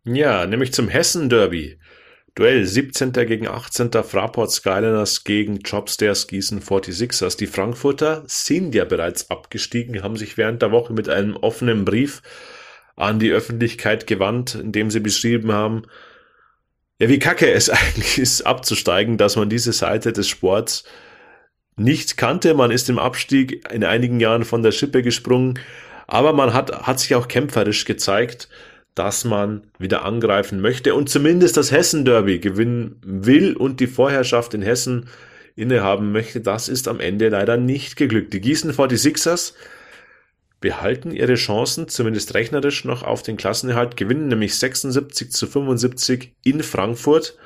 Ja, nämlich zum Hessen Derby. Duell 17. gegen 18. Fraport Skyliners gegen Jobstairs Gießen 46ers. Die Frankfurter sind ja bereits abgestiegen, haben sich während der Woche mit einem offenen Brief an die Öffentlichkeit gewandt, in dem sie beschrieben haben, ja, wie kacke es eigentlich ist, abzusteigen, dass man diese Seite des Sports nicht kannte. Man ist im Abstieg in einigen Jahren von der Schippe gesprungen, aber man hat, hat sich auch kämpferisch gezeigt, dass man wieder angreifen möchte und zumindest das Hessen-Derby gewinnen will und die Vorherrschaft in Hessen innehaben möchte. Das ist am Ende leider nicht geglückt. Die Gießen 46ers behalten ihre Chancen, zumindest rechnerisch, noch auf den Klassenerhalt, gewinnen nämlich 76 zu 75 in Frankfurt,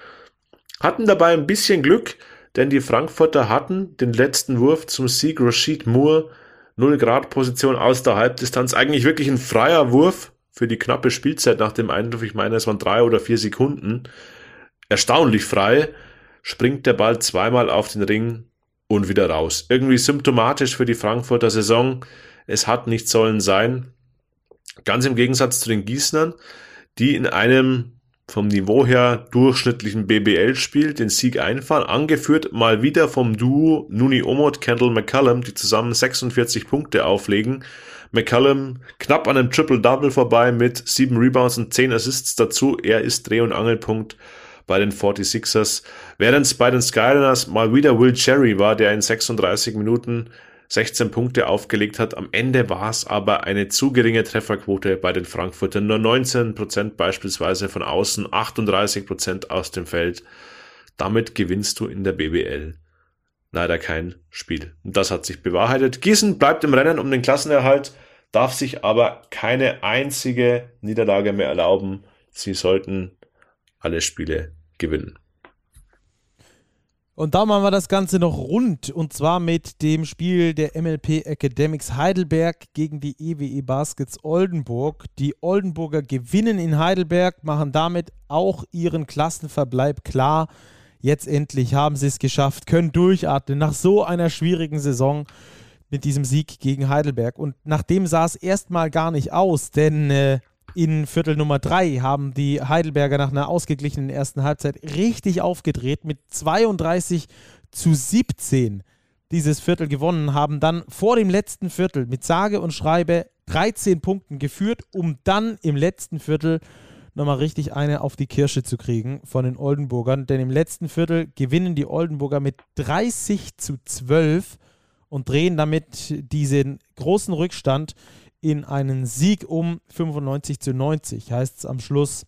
hatten dabei ein bisschen Glück, denn die Frankfurter hatten den letzten Wurf zum Sieg Rashid Moore 0 Grad Position aus der Halbdistanz. Eigentlich wirklich ein freier Wurf für die knappe Spielzeit nach dem Eindruck. Ich meine, es waren drei oder vier Sekunden. Erstaunlich frei. Springt der Ball zweimal auf den Ring und wieder raus. Irgendwie symptomatisch für die Frankfurter Saison. Es hat nicht sollen sein. Ganz im Gegensatz zu den Gießnern, die in einem vom Niveau her durchschnittlichen BBL-Spiel den Sieg einfahren, angeführt mal wieder vom Duo Nuni Omot, Kendall McCallum, die zusammen 46 Punkte auflegen. McCallum knapp an einem Triple-Double vorbei mit 7 Rebounds und 10 Assists dazu. Er ist Dreh- und Angelpunkt bei den 46ers. Während es bei den Skyliners mal wieder Will Cherry war, der in 36 Minuten 16 Punkte aufgelegt hat. Am Ende war es aber eine zu geringe Trefferquote bei den Frankfurtern. Nur 19 Prozent beispielsweise von außen, 38 Prozent aus dem Feld. Damit gewinnst du in der BBL leider kein Spiel. Und das hat sich bewahrheitet. Gießen bleibt im Rennen um den Klassenerhalt, darf sich aber keine einzige Niederlage mehr erlauben. Sie sollten alle Spiele gewinnen. Und da machen wir das Ganze noch rund und zwar mit dem Spiel der MLP Academics Heidelberg gegen die EWE e Baskets Oldenburg. Die Oldenburger gewinnen in Heidelberg, machen damit auch ihren Klassenverbleib klar. Jetzt endlich haben sie es geschafft, können durchatmen nach so einer schwierigen Saison mit diesem Sieg gegen Heidelberg. Und nachdem sah es erstmal gar nicht aus, denn äh, in Viertel Nummer 3 haben die Heidelberger nach einer ausgeglichenen ersten Halbzeit richtig aufgedreht mit 32 zu 17 dieses Viertel gewonnen, haben dann vor dem letzten Viertel mit sage und schreibe 13 Punkten geführt, um dann im letzten Viertel nochmal richtig eine auf die Kirsche zu kriegen von den Oldenburgern. Denn im letzten Viertel gewinnen die Oldenburger mit 30 zu 12 und drehen damit diesen großen Rückstand in einen Sieg um 95 zu 90, heißt es am Schluss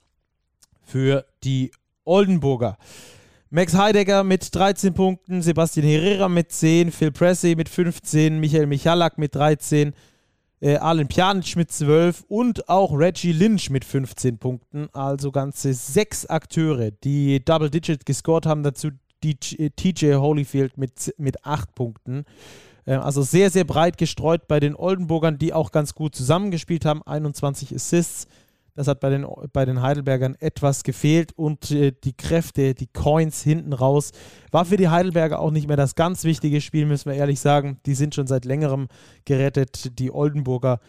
für die Oldenburger. Max Heidegger mit 13 Punkten, Sebastian Herrera mit 10, Phil Pressey mit 15, Michael Michalak mit 13, äh, Alen Pjanic mit 12 und auch Reggie Lynch mit 15 Punkten. Also ganze sechs Akteure, die Double Digit gescored haben. Dazu TJ Holyfield mit, mit 8 Punkten. Äh, also sehr, sehr breit gestreut bei den Oldenburgern, die auch ganz gut zusammengespielt haben. 21 Assists. Das hat bei den, bei den Heidelbergern etwas gefehlt und äh, die Kräfte, die Coins hinten raus, war für die Heidelberger auch nicht mehr das ganz wichtige Spiel, müssen wir ehrlich sagen. Die sind schon seit längerem gerettet. Die Oldenburger,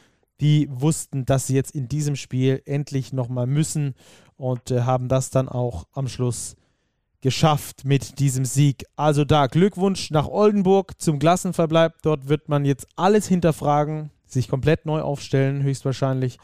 die wussten, dass sie jetzt in diesem Spiel endlich nochmal müssen und äh, haben das dann auch am Schluss geschafft mit diesem Sieg. Also da Glückwunsch nach Oldenburg zum Klassenverbleib. Dort wird man jetzt alles hinterfragen, sich komplett neu aufstellen, höchstwahrscheinlich,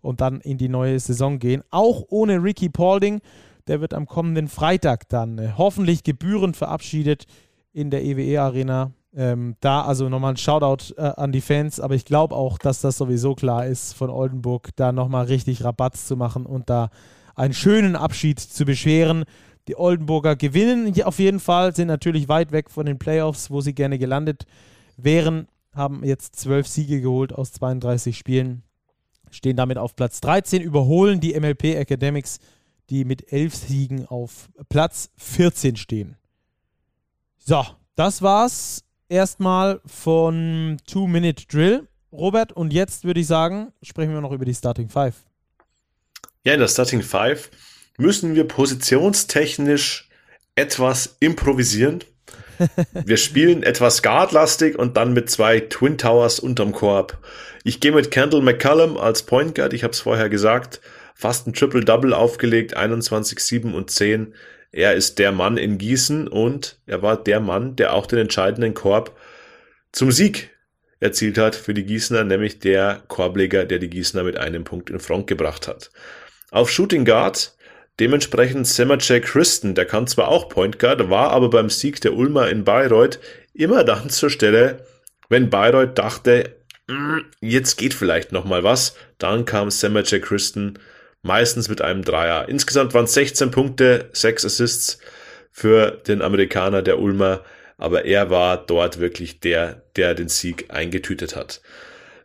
und dann in die neue Saison gehen. Auch ohne Ricky Paulding. Der wird am kommenden Freitag dann äh, hoffentlich gebührend verabschiedet in der EWE Arena. Ähm, da also nochmal ein Shoutout äh, an die Fans, aber ich glaube auch, dass das sowieso klar ist von Oldenburg, da nochmal richtig Rabatz zu machen und da einen schönen Abschied zu beschweren. Die Oldenburger gewinnen auf jeden Fall, sind natürlich weit weg von den Playoffs, wo sie gerne gelandet wären, haben jetzt zwölf Siege geholt aus 32 Spielen, stehen damit auf Platz 13, überholen die MLP Academics, die mit elf Siegen auf Platz 14 stehen. So, das war's erstmal von Two Minute Drill. Robert, und jetzt würde ich sagen, sprechen wir noch über die Starting Five. Ja, in der Starting Five müssen wir positionstechnisch etwas improvisieren. Wir spielen etwas guardlastig und dann mit zwei Twin Towers unterm Korb. Ich gehe mit Kendall McCallum als Point Guard, ich habe es vorher gesagt, fast ein Triple-Double aufgelegt, 21, 7 und 10. Er ist der Mann in Gießen und er war der Mann, der auch den entscheidenden Korb zum Sieg erzielt hat für die Gießener, nämlich der Korbleger, der die Gießener mit einem Punkt in Front gebracht hat. Auf Shooting Guard Dementsprechend Semacek Christen, der kann zwar auch Point Guard, war aber beim Sieg der Ulmer in Bayreuth immer dann zur Stelle, wenn Bayreuth dachte, mm, jetzt geht vielleicht noch mal was, dann kam Semacek Christen meistens mit einem Dreier. Insgesamt waren es 16 Punkte, 6 Assists für den Amerikaner der Ulmer, aber er war dort wirklich der, der den Sieg eingetütet hat.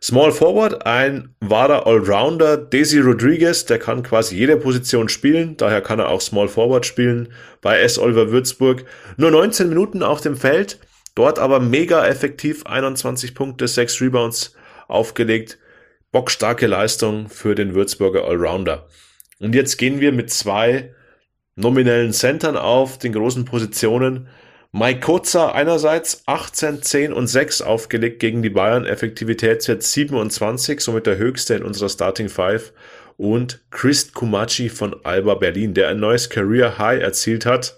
Small Forward, ein wahrer Allrounder, Daisy Rodriguez, der kann quasi jede Position spielen, daher kann er auch Small Forward spielen bei S. Oliver Würzburg. Nur 19 Minuten auf dem Feld, dort aber mega effektiv, 21 Punkte, 6 Rebounds aufgelegt. Bockstarke Leistung für den Würzburger Allrounder. Und jetzt gehen wir mit zwei nominellen Centern auf den großen Positionen. Mike Kotzer einerseits 18, 10 und 6 aufgelegt gegen die Bayern, Effektivitätswert 27, somit der höchste in unserer Starting Five. Und Chris Kumachi von Alba Berlin, der ein neues Career High erzielt hat.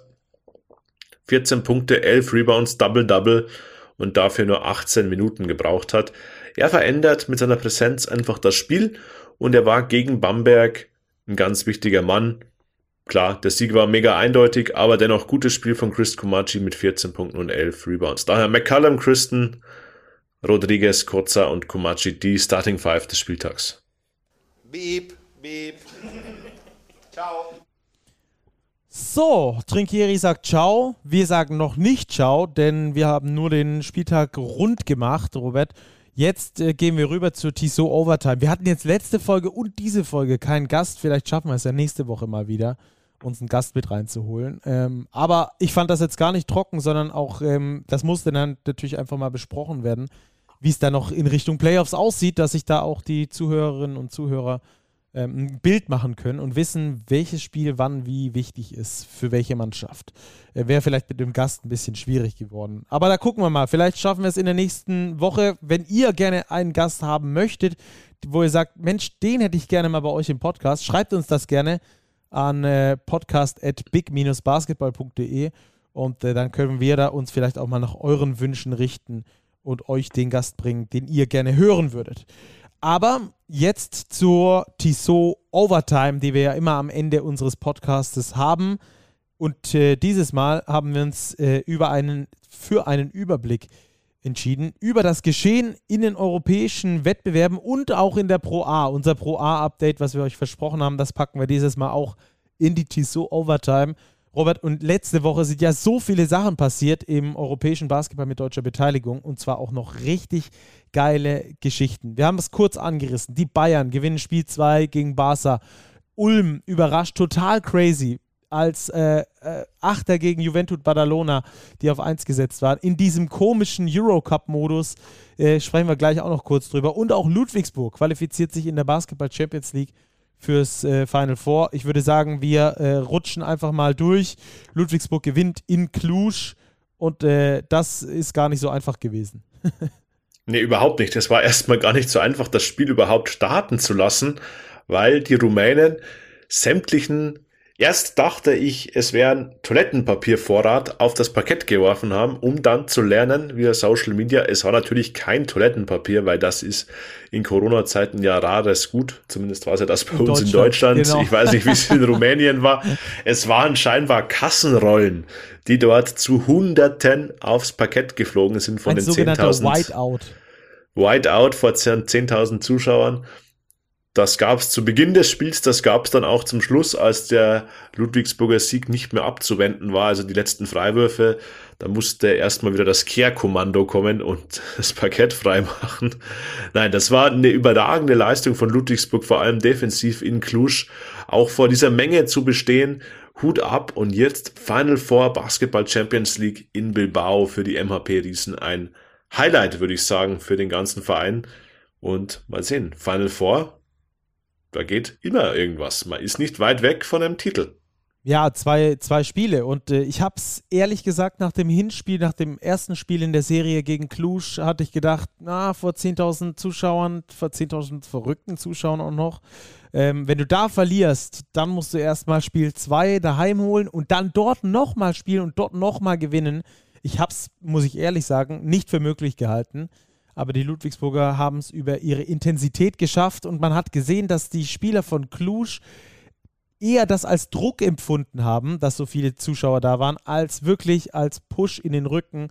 14 Punkte, 11 Rebounds, Double-Double und dafür nur 18 Minuten gebraucht hat. Er verändert mit seiner Präsenz einfach das Spiel und er war gegen Bamberg ein ganz wichtiger Mann. Klar, der Sieg war mega eindeutig, aber dennoch gutes Spiel von Chris Kumachi mit 14 Punkten und 11 Rebounds. Daher McCallum, Christen, Rodriguez, Kotza und Komachi die Starting Five des Spieltags. Beep, beep. Ciao. So, Trinkieri sagt Ciao. Wir sagen noch nicht Ciao, denn wir haben nur den Spieltag rund gemacht, Robert. Jetzt äh, gehen wir rüber zu Tissot Overtime. Wir hatten jetzt letzte Folge und diese Folge keinen Gast. Vielleicht schaffen wir es ja nächste Woche mal wieder, uns einen Gast mit reinzuholen. Ähm, aber ich fand das jetzt gar nicht trocken, sondern auch, ähm, das musste dann natürlich einfach mal besprochen werden, wie es da noch in Richtung Playoffs aussieht, dass sich da auch die Zuhörerinnen und Zuhörer ähm, ein Bild machen können und wissen, welches Spiel wann wie wichtig ist für welche Mannschaft. Äh, Wäre vielleicht mit dem Gast ein bisschen schwierig geworden. Aber da gucken wir mal. Vielleicht schaffen wir es in der nächsten Woche. Wenn ihr gerne einen Gast haben möchtet, wo ihr sagt, Mensch, den hätte ich gerne mal bei euch im Podcast, schreibt uns das gerne an äh, podcast.big-basketball.de und äh, dann können wir da uns vielleicht auch mal nach euren Wünschen richten und euch den Gast bringen, den ihr gerne hören würdet. Aber jetzt zur Tissot Overtime, die wir ja immer am Ende unseres Podcasts haben. Und äh, dieses Mal haben wir uns äh, über einen, für einen Überblick entschieden über das Geschehen in den europäischen Wettbewerben und auch in der Pro A. Unser Pro A-Update, was wir euch versprochen haben, das packen wir dieses Mal auch in die Tissot Overtime. Robert, und letzte Woche sind ja so viele Sachen passiert im europäischen Basketball mit deutscher Beteiligung und zwar auch noch richtig geile Geschichten. Wir haben es kurz angerissen. Die Bayern gewinnen Spiel 2 gegen Barca. Ulm überrascht total crazy als äh, äh, Achter gegen Juventus Badalona, die auf 1 gesetzt waren. In diesem komischen Eurocup-Modus äh, sprechen wir gleich auch noch kurz drüber. Und auch Ludwigsburg qualifiziert sich in der Basketball Champions League fürs äh, Final Four. Ich würde sagen, wir äh, rutschen einfach mal durch. Ludwigsburg gewinnt in Cluj und das ist gar nicht so einfach gewesen. nee, überhaupt nicht. Es war erstmal gar nicht so einfach, das Spiel überhaupt starten zu lassen, weil die Rumänen sämtlichen Erst dachte ich, es wäre ein Toilettenpapiervorrat auf das Parkett geworfen haben, um dann zu lernen via Social Media. Es war natürlich kein Toilettenpapier, weil das ist in Corona-Zeiten ja rares Gut. Zumindest war es ja das bei in uns in Deutschland. Genau. Ich weiß nicht, wie es in Rumänien war. Es waren scheinbar Kassenrollen, die dort zu Hunderten aufs Parkett geflogen sind von ein den 10.000. Whiteout. Whiteout vor 10.000 Zuschauern. Das gab es zu Beginn des Spiels, das gab es dann auch zum Schluss, als der Ludwigsburger Sieg nicht mehr abzuwenden war, also die letzten Freiwürfe. Da musste erstmal wieder das Kehrkommando kommen und das Parkett freimachen. Nein, das war eine überragende Leistung von Ludwigsburg, vor allem defensiv in Cluj, auch vor dieser Menge zu bestehen. Hut ab und jetzt Final Four Basketball Champions League in Bilbao für die MHP Riesen. Ein Highlight, würde ich sagen, für den ganzen Verein. Und mal sehen, Final Four da geht immer irgendwas. Man ist nicht weit weg von einem Titel. Ja, zwei, zwei Spiele. Und äh, ich habe es ehrlich gesagt nach dem Hinspiel, nach dem ersten Spiel in der Serie gegen Cluj, hatte ich gedacht, na, vor 10.000 Zuschauern, vor 10.000 verrückten Zuschauern auch noch. Ähm, wenn du da verlierst, dann musst du erstmal Spiel 2 daheim holen und dann dort nochmal spielen und dort nochmal gewinnen. Ich habe es, muss ich ehrlich sagen, nicht für möglich gehalten. Aber die Ludwigsburger haben es über ihre Intensität geschafft und man hat gesehen, dass die Spieler von Cluj eher das als Druck empfunden haben, dass so viele Zuschauer da waren, als wirklich als Push in den Rücken.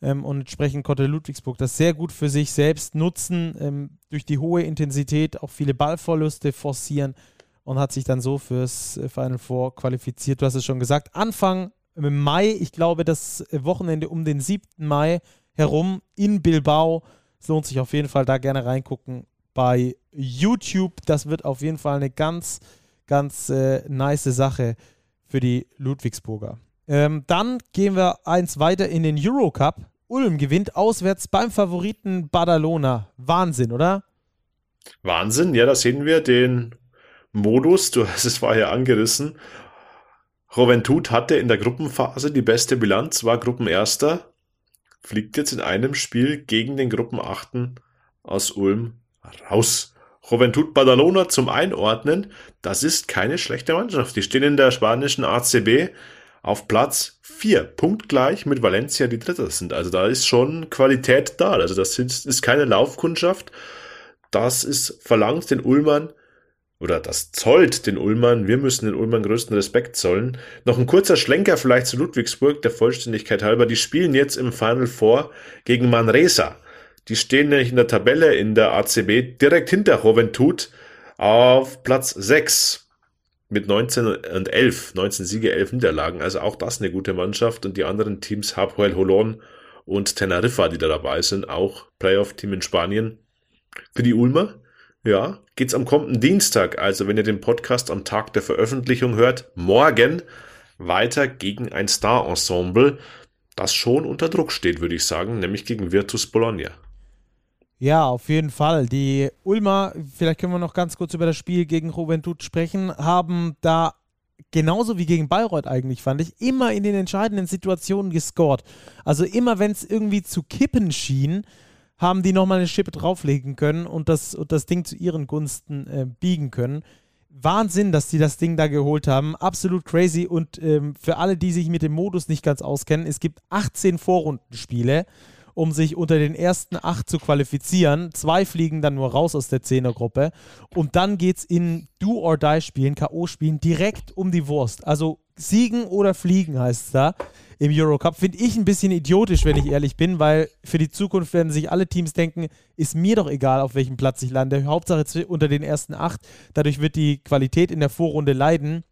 Ähm, und entsprechend konnte Ludwigsburg das sehr gut für sich selbst nutzen, ähm, durch die hohe Intensität auch viele Ballverluste forcieren und hat sich dann so fürs äh, Final Four qualifiziert. Du hast es schon gesagt, Anfang Mai, ich glaube das Wochenende um den 7. Mai herum in Bilbao es lohnt sich auf jeden Fall da gerne reingucken bei YouTube. Das wird auf jeden Fall eine ganz, ganz äh, nice Sache für die Ludwigsburger. Ähm, dann gehen wir eins weiter in den Eurocup. Ulm gewinnt auswärts beim Favoriten Badalona. Wahnsinn, oder? Wahnsinn, ja, da sehen wir den Modus. Du hast es vorher angerissen. Roventut hatte in der Gruppenphase die beste Bilanz, war Gruppenerster fliegt jetzt in einem Spiel gegen den Gruppenachten aus Ulm raus. Juventud Badalona zum Einordnen, das ist keine schlechte Mannschaft. Die stehen in der spanischen ACB auf Platz 4, punktgleich mit Valencia, die Dritter sind. Also da ist schon Qualität da. Also das ist keine Laufkundschaft. Das ist verlangt den Ulmern oder das zollt den Ulmern, wir müssen den Ulmern größten Respekt zollen. Noch ein kurzer Schlenker vielleicht zu Ludwigsburg, der Vollständigkeit halber. Die spielen jetzt im Final Four gegen Manresa. Die stehen nämlich in der Tabelle in der ACB direkt hinter Juventud auf Platz 6 mit 19 und 11, 19 Siege, 11 Niederlagen. Also auch das eine gute Mannschaft und die anderen Teams, Hapoel Holon und Teneriffa, die da dabei sind, auch Playoff-Team in Spanien. Für die Ulmer, ja, geht's am kommenden Dienstag, also wenn ihr den Podcast am Tag der Veröffentlichung hört, morgen weiter gegen ein Star-Ensemble, das schon unter Druck steht, würde ich sagen, nämlich gegen Virtus Bologna. Ja, auf jeden Fall. Die Ulmer, vielleicht können wir noch ganz kurz über das Spiel gegen Juventud sprechen, haben da genauso wie gegen Bayreuth eigentlich, fand ich, immer in den entscheidenden Situationen gescored. Also immer, wenn es irgendwie zu kippen schien, haben die nochmal eine Schippe drauflegen können und das, und das Ding zu ihren Gunsten äh, biegen können. Wahnsinn, dass die das Ding da geholt haben. Absolut crazy. Und ähm, für alle, die sich mit dem Modus nicht ganz auskennen, es gibt 18 Vorrundenspiele um sich unter den ersten acht zu qualifizieren. Zwei fliegen dann nur raus aus der Zehnergruppe. Und dann geht es in Do-or-Die-Spielen, K.O.-Spielen, direkt um die Wurst. Also siegen oder fliegen heißt es da im Eurocup. Finde ich ein bisschen idiotisch, wenn ich ehrlich bin, weil für die Zukunft werden sich alle Teams denken, ist mir doch egal, auf welchem Platz ich lande. Hauptsache unter den ersten acht. Dadurch wird die Qualität in der Vorrunde leiden,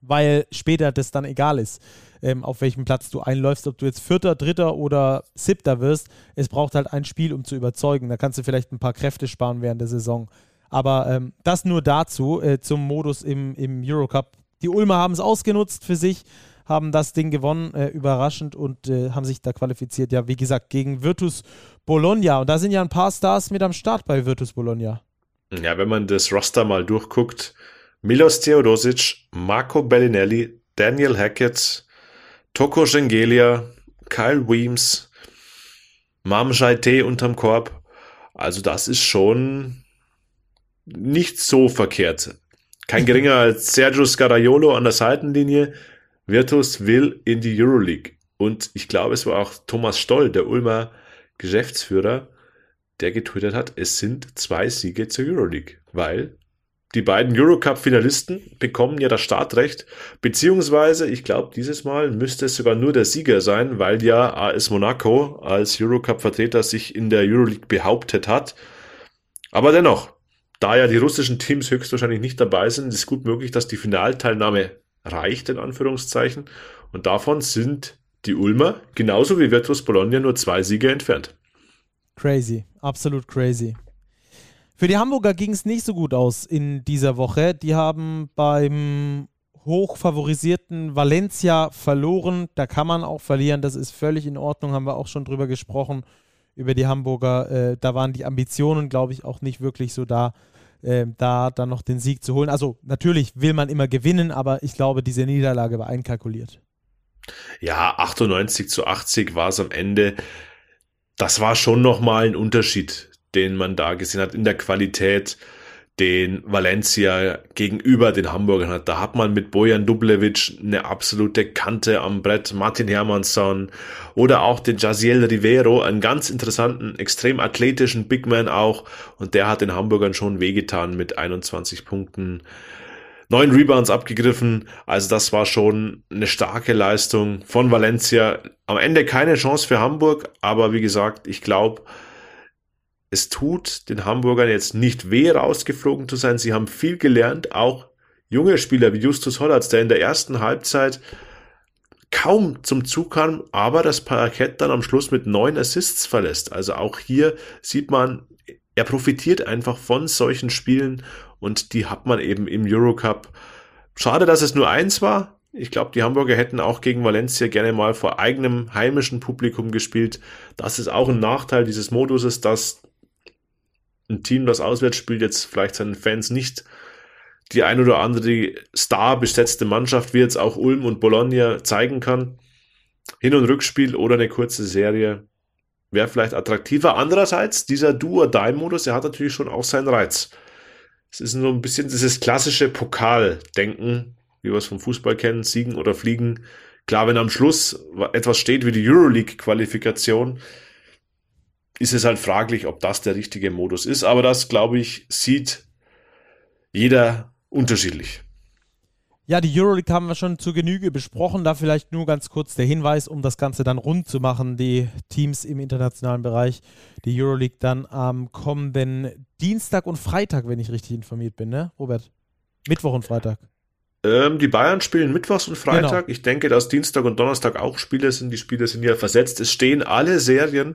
weil später das dann egal ist ähm, auf welchem Platz du einläufst, ob du jetzt Vierter, Dritter oder Siebter wirst. Es braucht halt ein Spiel, um zu überzeugen. Da kannst du vielleicht ein paar Kräfte sparen während der Saison. Aber ähm, das nur dazu, äh, zum Modus im, im Eurocup. Die Ulmer haben es ausgenutzt für sich, haben das Ding gewonnen, äh, überraschend und äh, haben sich da qualifiziert. Ja, wie gesagt, gegen Virtus Bologna. Und da sind ja ein paar Stars mit am Start bei Virtus Bologna. Ja, wenn man das Roster mal durchguckt, Milos Theodosic, Marco Bellinelli, Daniel Hackett, Toko Schengelia, Kyle Weems, Mam Jaite unterm Korb. Also das ist schon nicht so verkehrt. Kein geringer als Sergio Scaraiolo an der Seitenlinie. Virtus will in die Euroleague. Und ich glaube, es war auch Thomas Stoll, der Ulmer Geschäftsführer, der getwittert hat, es sind zwei Siege zur Euroleague, weil die beiden Eurocup-Finalisten bekommen ja das Startrecht, beziehungsweise ich glaube, dieses Mal müsste es sogar nur der Sieger sein, weil ja AS Monaco als Eurocup-Vertreter sich in der Euroleague behauptet hat. Aber dennoch, da ja die russischen Teams höchstwahrscheinlich nicht dabei sind, ist gut möglich, dass die Finalteilnahme reicht, in Anführungszeichen. Und davon sind die Ulmer, genauso wie Virtus Bologna, nur zwei Siege entfernt. Crazy, absolut crazy. Für die Hamburger ging es nicht so gut aus in dieser Woche. Die haben beim hochfavorisierten Valencia verloren. Da kann man auch verlieren, das ist völlig in Ordnung, haben wir auch schon drüber gesprochen, über die Hamburger. Äh, da waren die Ambitionen, glaube ich, auch nicht wirklich so da, äh, da dann noch den Sieg zu holen. Also natürlich will man immer gewinnen, aber ich glaube, diese Niederlage war einkalkuliert. Ja, 98 zu 80 war es am Ende. Das war schon nochmal ein Unterschied den man da gesehen hat in der Qualität, den Valencia gegenüber den Hamburgern hat. Da hat man mit Bojan Dublevic eine absolute Kante am Brett, Martin Hermansson oder auch den Jaziel Rivero, einen ganz interessanten, extrem athletischen Bigman auch. Und der hat den Hamburgern schon wehgetan mit 21 Punkten. Neun Rebounds abgegriffen, also das war schon eine starke Leistung von Valencia. Am Ende keine Chance für Hamburg, aber wie gesagt, ich glaube, es tut den Hamburgern jetzt nicht weh, rausgeflogen zu sein. Sie haben viel gelernt, auch junge Spieler wie Justus Hollatz, der in der ersten Halbzeit kaum zum Zug kam, aber das Parkett dann am Schluss mit neun Assists verlässt. Also auch hier sieht man, er profitiert einfach von solchen Spielen und die hat man eben im Eurocup. Schade, dass es nur eins war. Ich glaube, die Hamburger hätten auch gegen Valencia gerne mal vor eigenem heimischen Publikum gespielt. Das ist auch ein Nachteil dieses Moduses, dass ein Team, das auswärts spielt, jetzt vielleicht seinen Fans nicht die ein oder andere Star besetzte Mannschaft, wie jetzt auch Ulm und Bologna zeigen kann. Hin- und Rückspiel oder eine kurze Serie wäre vielleicht attraktiver. Andererseits, dieser Do-or-Die-Modus, der hat natürlich schon auch seinen Reiz. Es ist so ein bisschen dieses klassische Pokaldenken, wie wir es vom Fußball kennen, Siegen oder Fliegen. Klar, wenn am Schluss etwas steht wie die Euroleague-Qualifikation, ist es halt fraglich, ob das der richtige Modus ist. Aber das, glaube ich, sieht jeder unterschiedlich. Ja, die Euroleague haben wir schon zur Genüge besprochen. Da vielleicht nur ganz kurz der Hinweis, um das Ganze dann rund zu machen. Die Teams im internationalen Bereich, die Euroleague dann am kommenden Dienstag und Freitag, wenn ich richtig informiert bin, ne, Robert? Mittwoch und Freitag. Ähm, die Bayern spielen Mittwochs und Freitag. Genau. Ich denke, dass Dienstag und Donnerstag auch Spiele sind. Die Spiele sind ja versetzt. Es stehen alle Serien,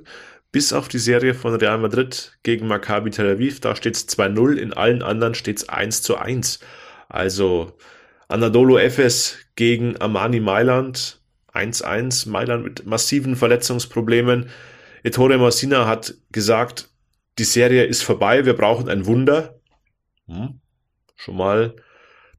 bis auf die Serie von Real Madrid gegen Maccabi Tel Aviv. Da steht es 2-0. In allen anderen steht es 1 zu 1. Also, Anadolu Efes gegen Armani Mailand 1-1. Mailand mit massiven Verletzungsproblemen. Ettore Massina hat gesagt, die Serie ist vorbei, wir brauchen ein Wunder. Hm. Schon mal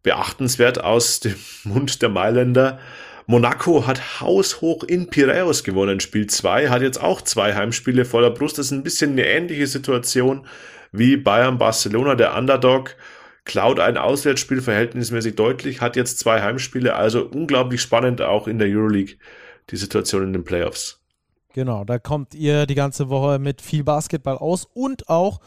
beachtenswert aus dem Mund der Mailänder. Monaco hat haushoch in Piraeus gewonnen, Spiel 2, hat jetzt auch zwei Heimspiele vor der Brust. Das ist ein bisschen eine ähnliche Situation wie Bayern Barcelona, der Underdog. Klaut ein Auswärtsspiel verhältnismäßig deutlich, hat jetzt zwei Heimspiele, also unglaublich spannend auch in der Euroleague die Situation in den Playoffs. Genau, da kommt ihr die ganze Woche mit viel Basketball aus und auch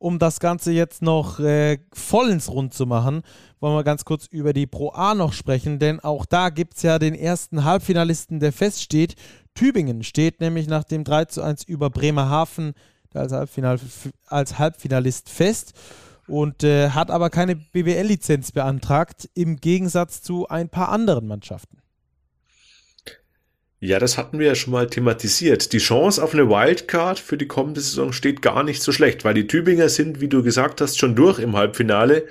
um das Ganze jetzt noch äh, vollends rund zu machen, wollen wir ganz kurz über die Pro A noch sprechen, denn auch da gibt es ja den ersten Halbfinalisten, der feststeht. Tübingen steht nämlich nach dem 3 zu 1 über Bremerhaven als, Halbfinal, als Halbfinalist fest und äh, hat aber keine BBL-Lizenz beantragt, im Gegensatz zu ein paar anderen Mannschaften. Ja, das hatten wir ja schon mal thematisiert. Die Chance auf eine Wildcard für die kommende Saison steht gar nicht so schlecht, weil die Tübinger sind, wie du gesagt hast, schon durch im Halbfinale.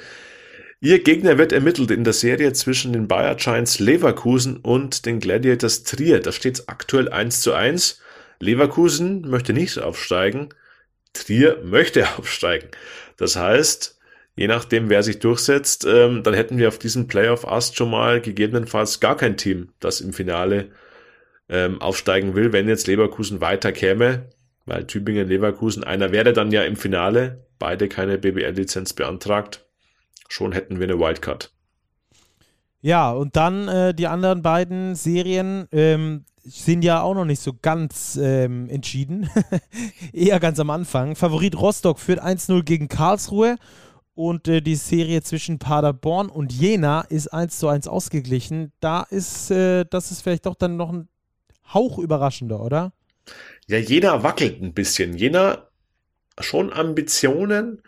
Ihr Gegner wird ermittelt in der Serie zwischen den Bayer Giants Leverkusen und den Gladiators Trier. Da steht es aktuell 1 zu 1. Leverkusen möchte nicht aufsteigen. Trier möchte aufsteigen. Das heißt, je nachdem, wer sich durchsetzt, ähm, dann hätten wir auf diesem Playoff-Ast schon mal gegebenenfalls gar kein Team, das im Finale ähm, aufsteigen will, wenn jetzt Leverkusen weiter käme, weil Tübingen, Leverkusen, einer wäre dann ja im Finale, beide keine BBL-Lizenz beantragt, schon hätten wir eine Wildcard. Ja, und dann äh, die anderen beiden Serien ähm, sind ja auch noch nicht so ganz ähm, entschieden. Eher ganz am Anfang. Favorit Rostock führt 1-0 gegen Karlsruhe und äh, die Serie zwischen Paderborn und Jena ist 1 zu 1 ausgeglichen. Da ist, äh, das ist vielleicht doch dann noch ein Hauch überraschender, oder? Ja, Jena wackelt ein bisschen. Jena schon Ambitionen,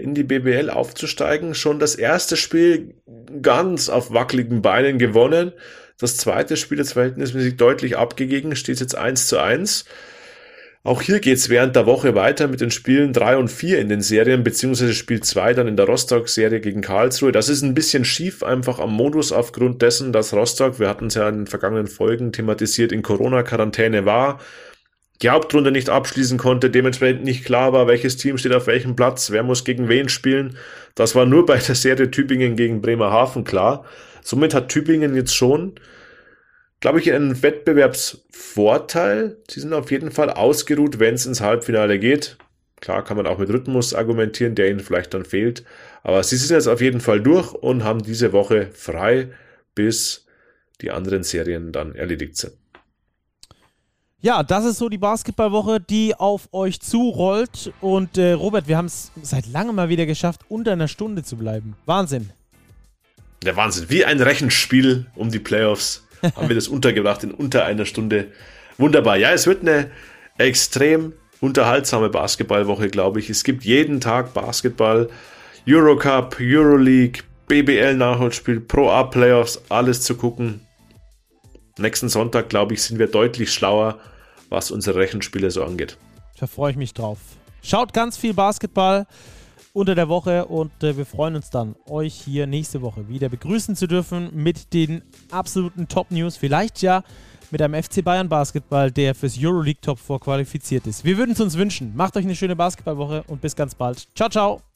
in die BBL aufzusteigen. Schon das erste Spiel ganz auf wackeligen Beinen gewonnen. Das zweite Spiel ist verhältnismäßig deutlich abgegeben, steht jetzt 1 zu 1. Auch hier geht's während der Woche weiter mit den Spielen 3 und 4 in den Serien, beziehungsweise Spiel 2 dann in der Rostock-Serie gegen Karlsruhe. Das ist ein bisschen schief einfach am Modus aufgrund dessen, dass Rostock, wir hatten es ja in den vergangenen Folgen thematisiert, in Corona-Quarantäne war, die Hauptrunde nicht abschließen konnte, dementsprechend nicht klar war, welches Team steht auf welchem Platz, wer muss gegen wen spielen. Das war nur bei der Serie Tübingen gegen Bremerhaven klar. Somit hat Tübingen jetzt schon glaube ich, einen Wettbewerbsvorteil. Sie sind auf jeden Fall ausgeruht, wenn es ins Halbfinale geht. Klar kann man auch mit Rhythmus argumentieren, der ihnen vielleicht dann fehlt. Aber sie sind jetzt auf jeden Fall durch und haben diese Woche frei, bis die anderen Serien dann erledigt sind. Ja, das ist so die Basketballwoche, die auf euch zurollt. Und äh, Robert, wir haben es seit langem mal wieder geschafft, unter einer Stunde zu bleiben. Wahnsinn. Der Wahnsinn. Wie ein Rechenspiel um die Playoffs haben wir das untergebracht in unter einer Stunde. Wunderbar. Ja, es wird eine extrem unterhaltsame Basketballwoche, glaube ich. Es gibt jeden Tag Basketball, Eurocup, Euroleague, BBL Nachholspiel, Pro A Playoffs, alles zu gucken. Nächsten Sonntag, glaube ich, sind wir deutlich schlauer, was unsere Rechenspiele so angeht. Da freue ich mich drauf. Schaut ganz viel Basketball unter der Woche und äh, wir freuen uns dann, euch hier nächste Woche wieder begrüßen zu dürfen mit den absoluten Top-News. Vielleicht ja mit einem FC Bayern Basketball, der fürs Euroleague Top 4 qualifiziert ist. Wir würden es uns wünschen. Macht euch eine schöne Basketballwoche und bis ganz bald. Ciao, ciao.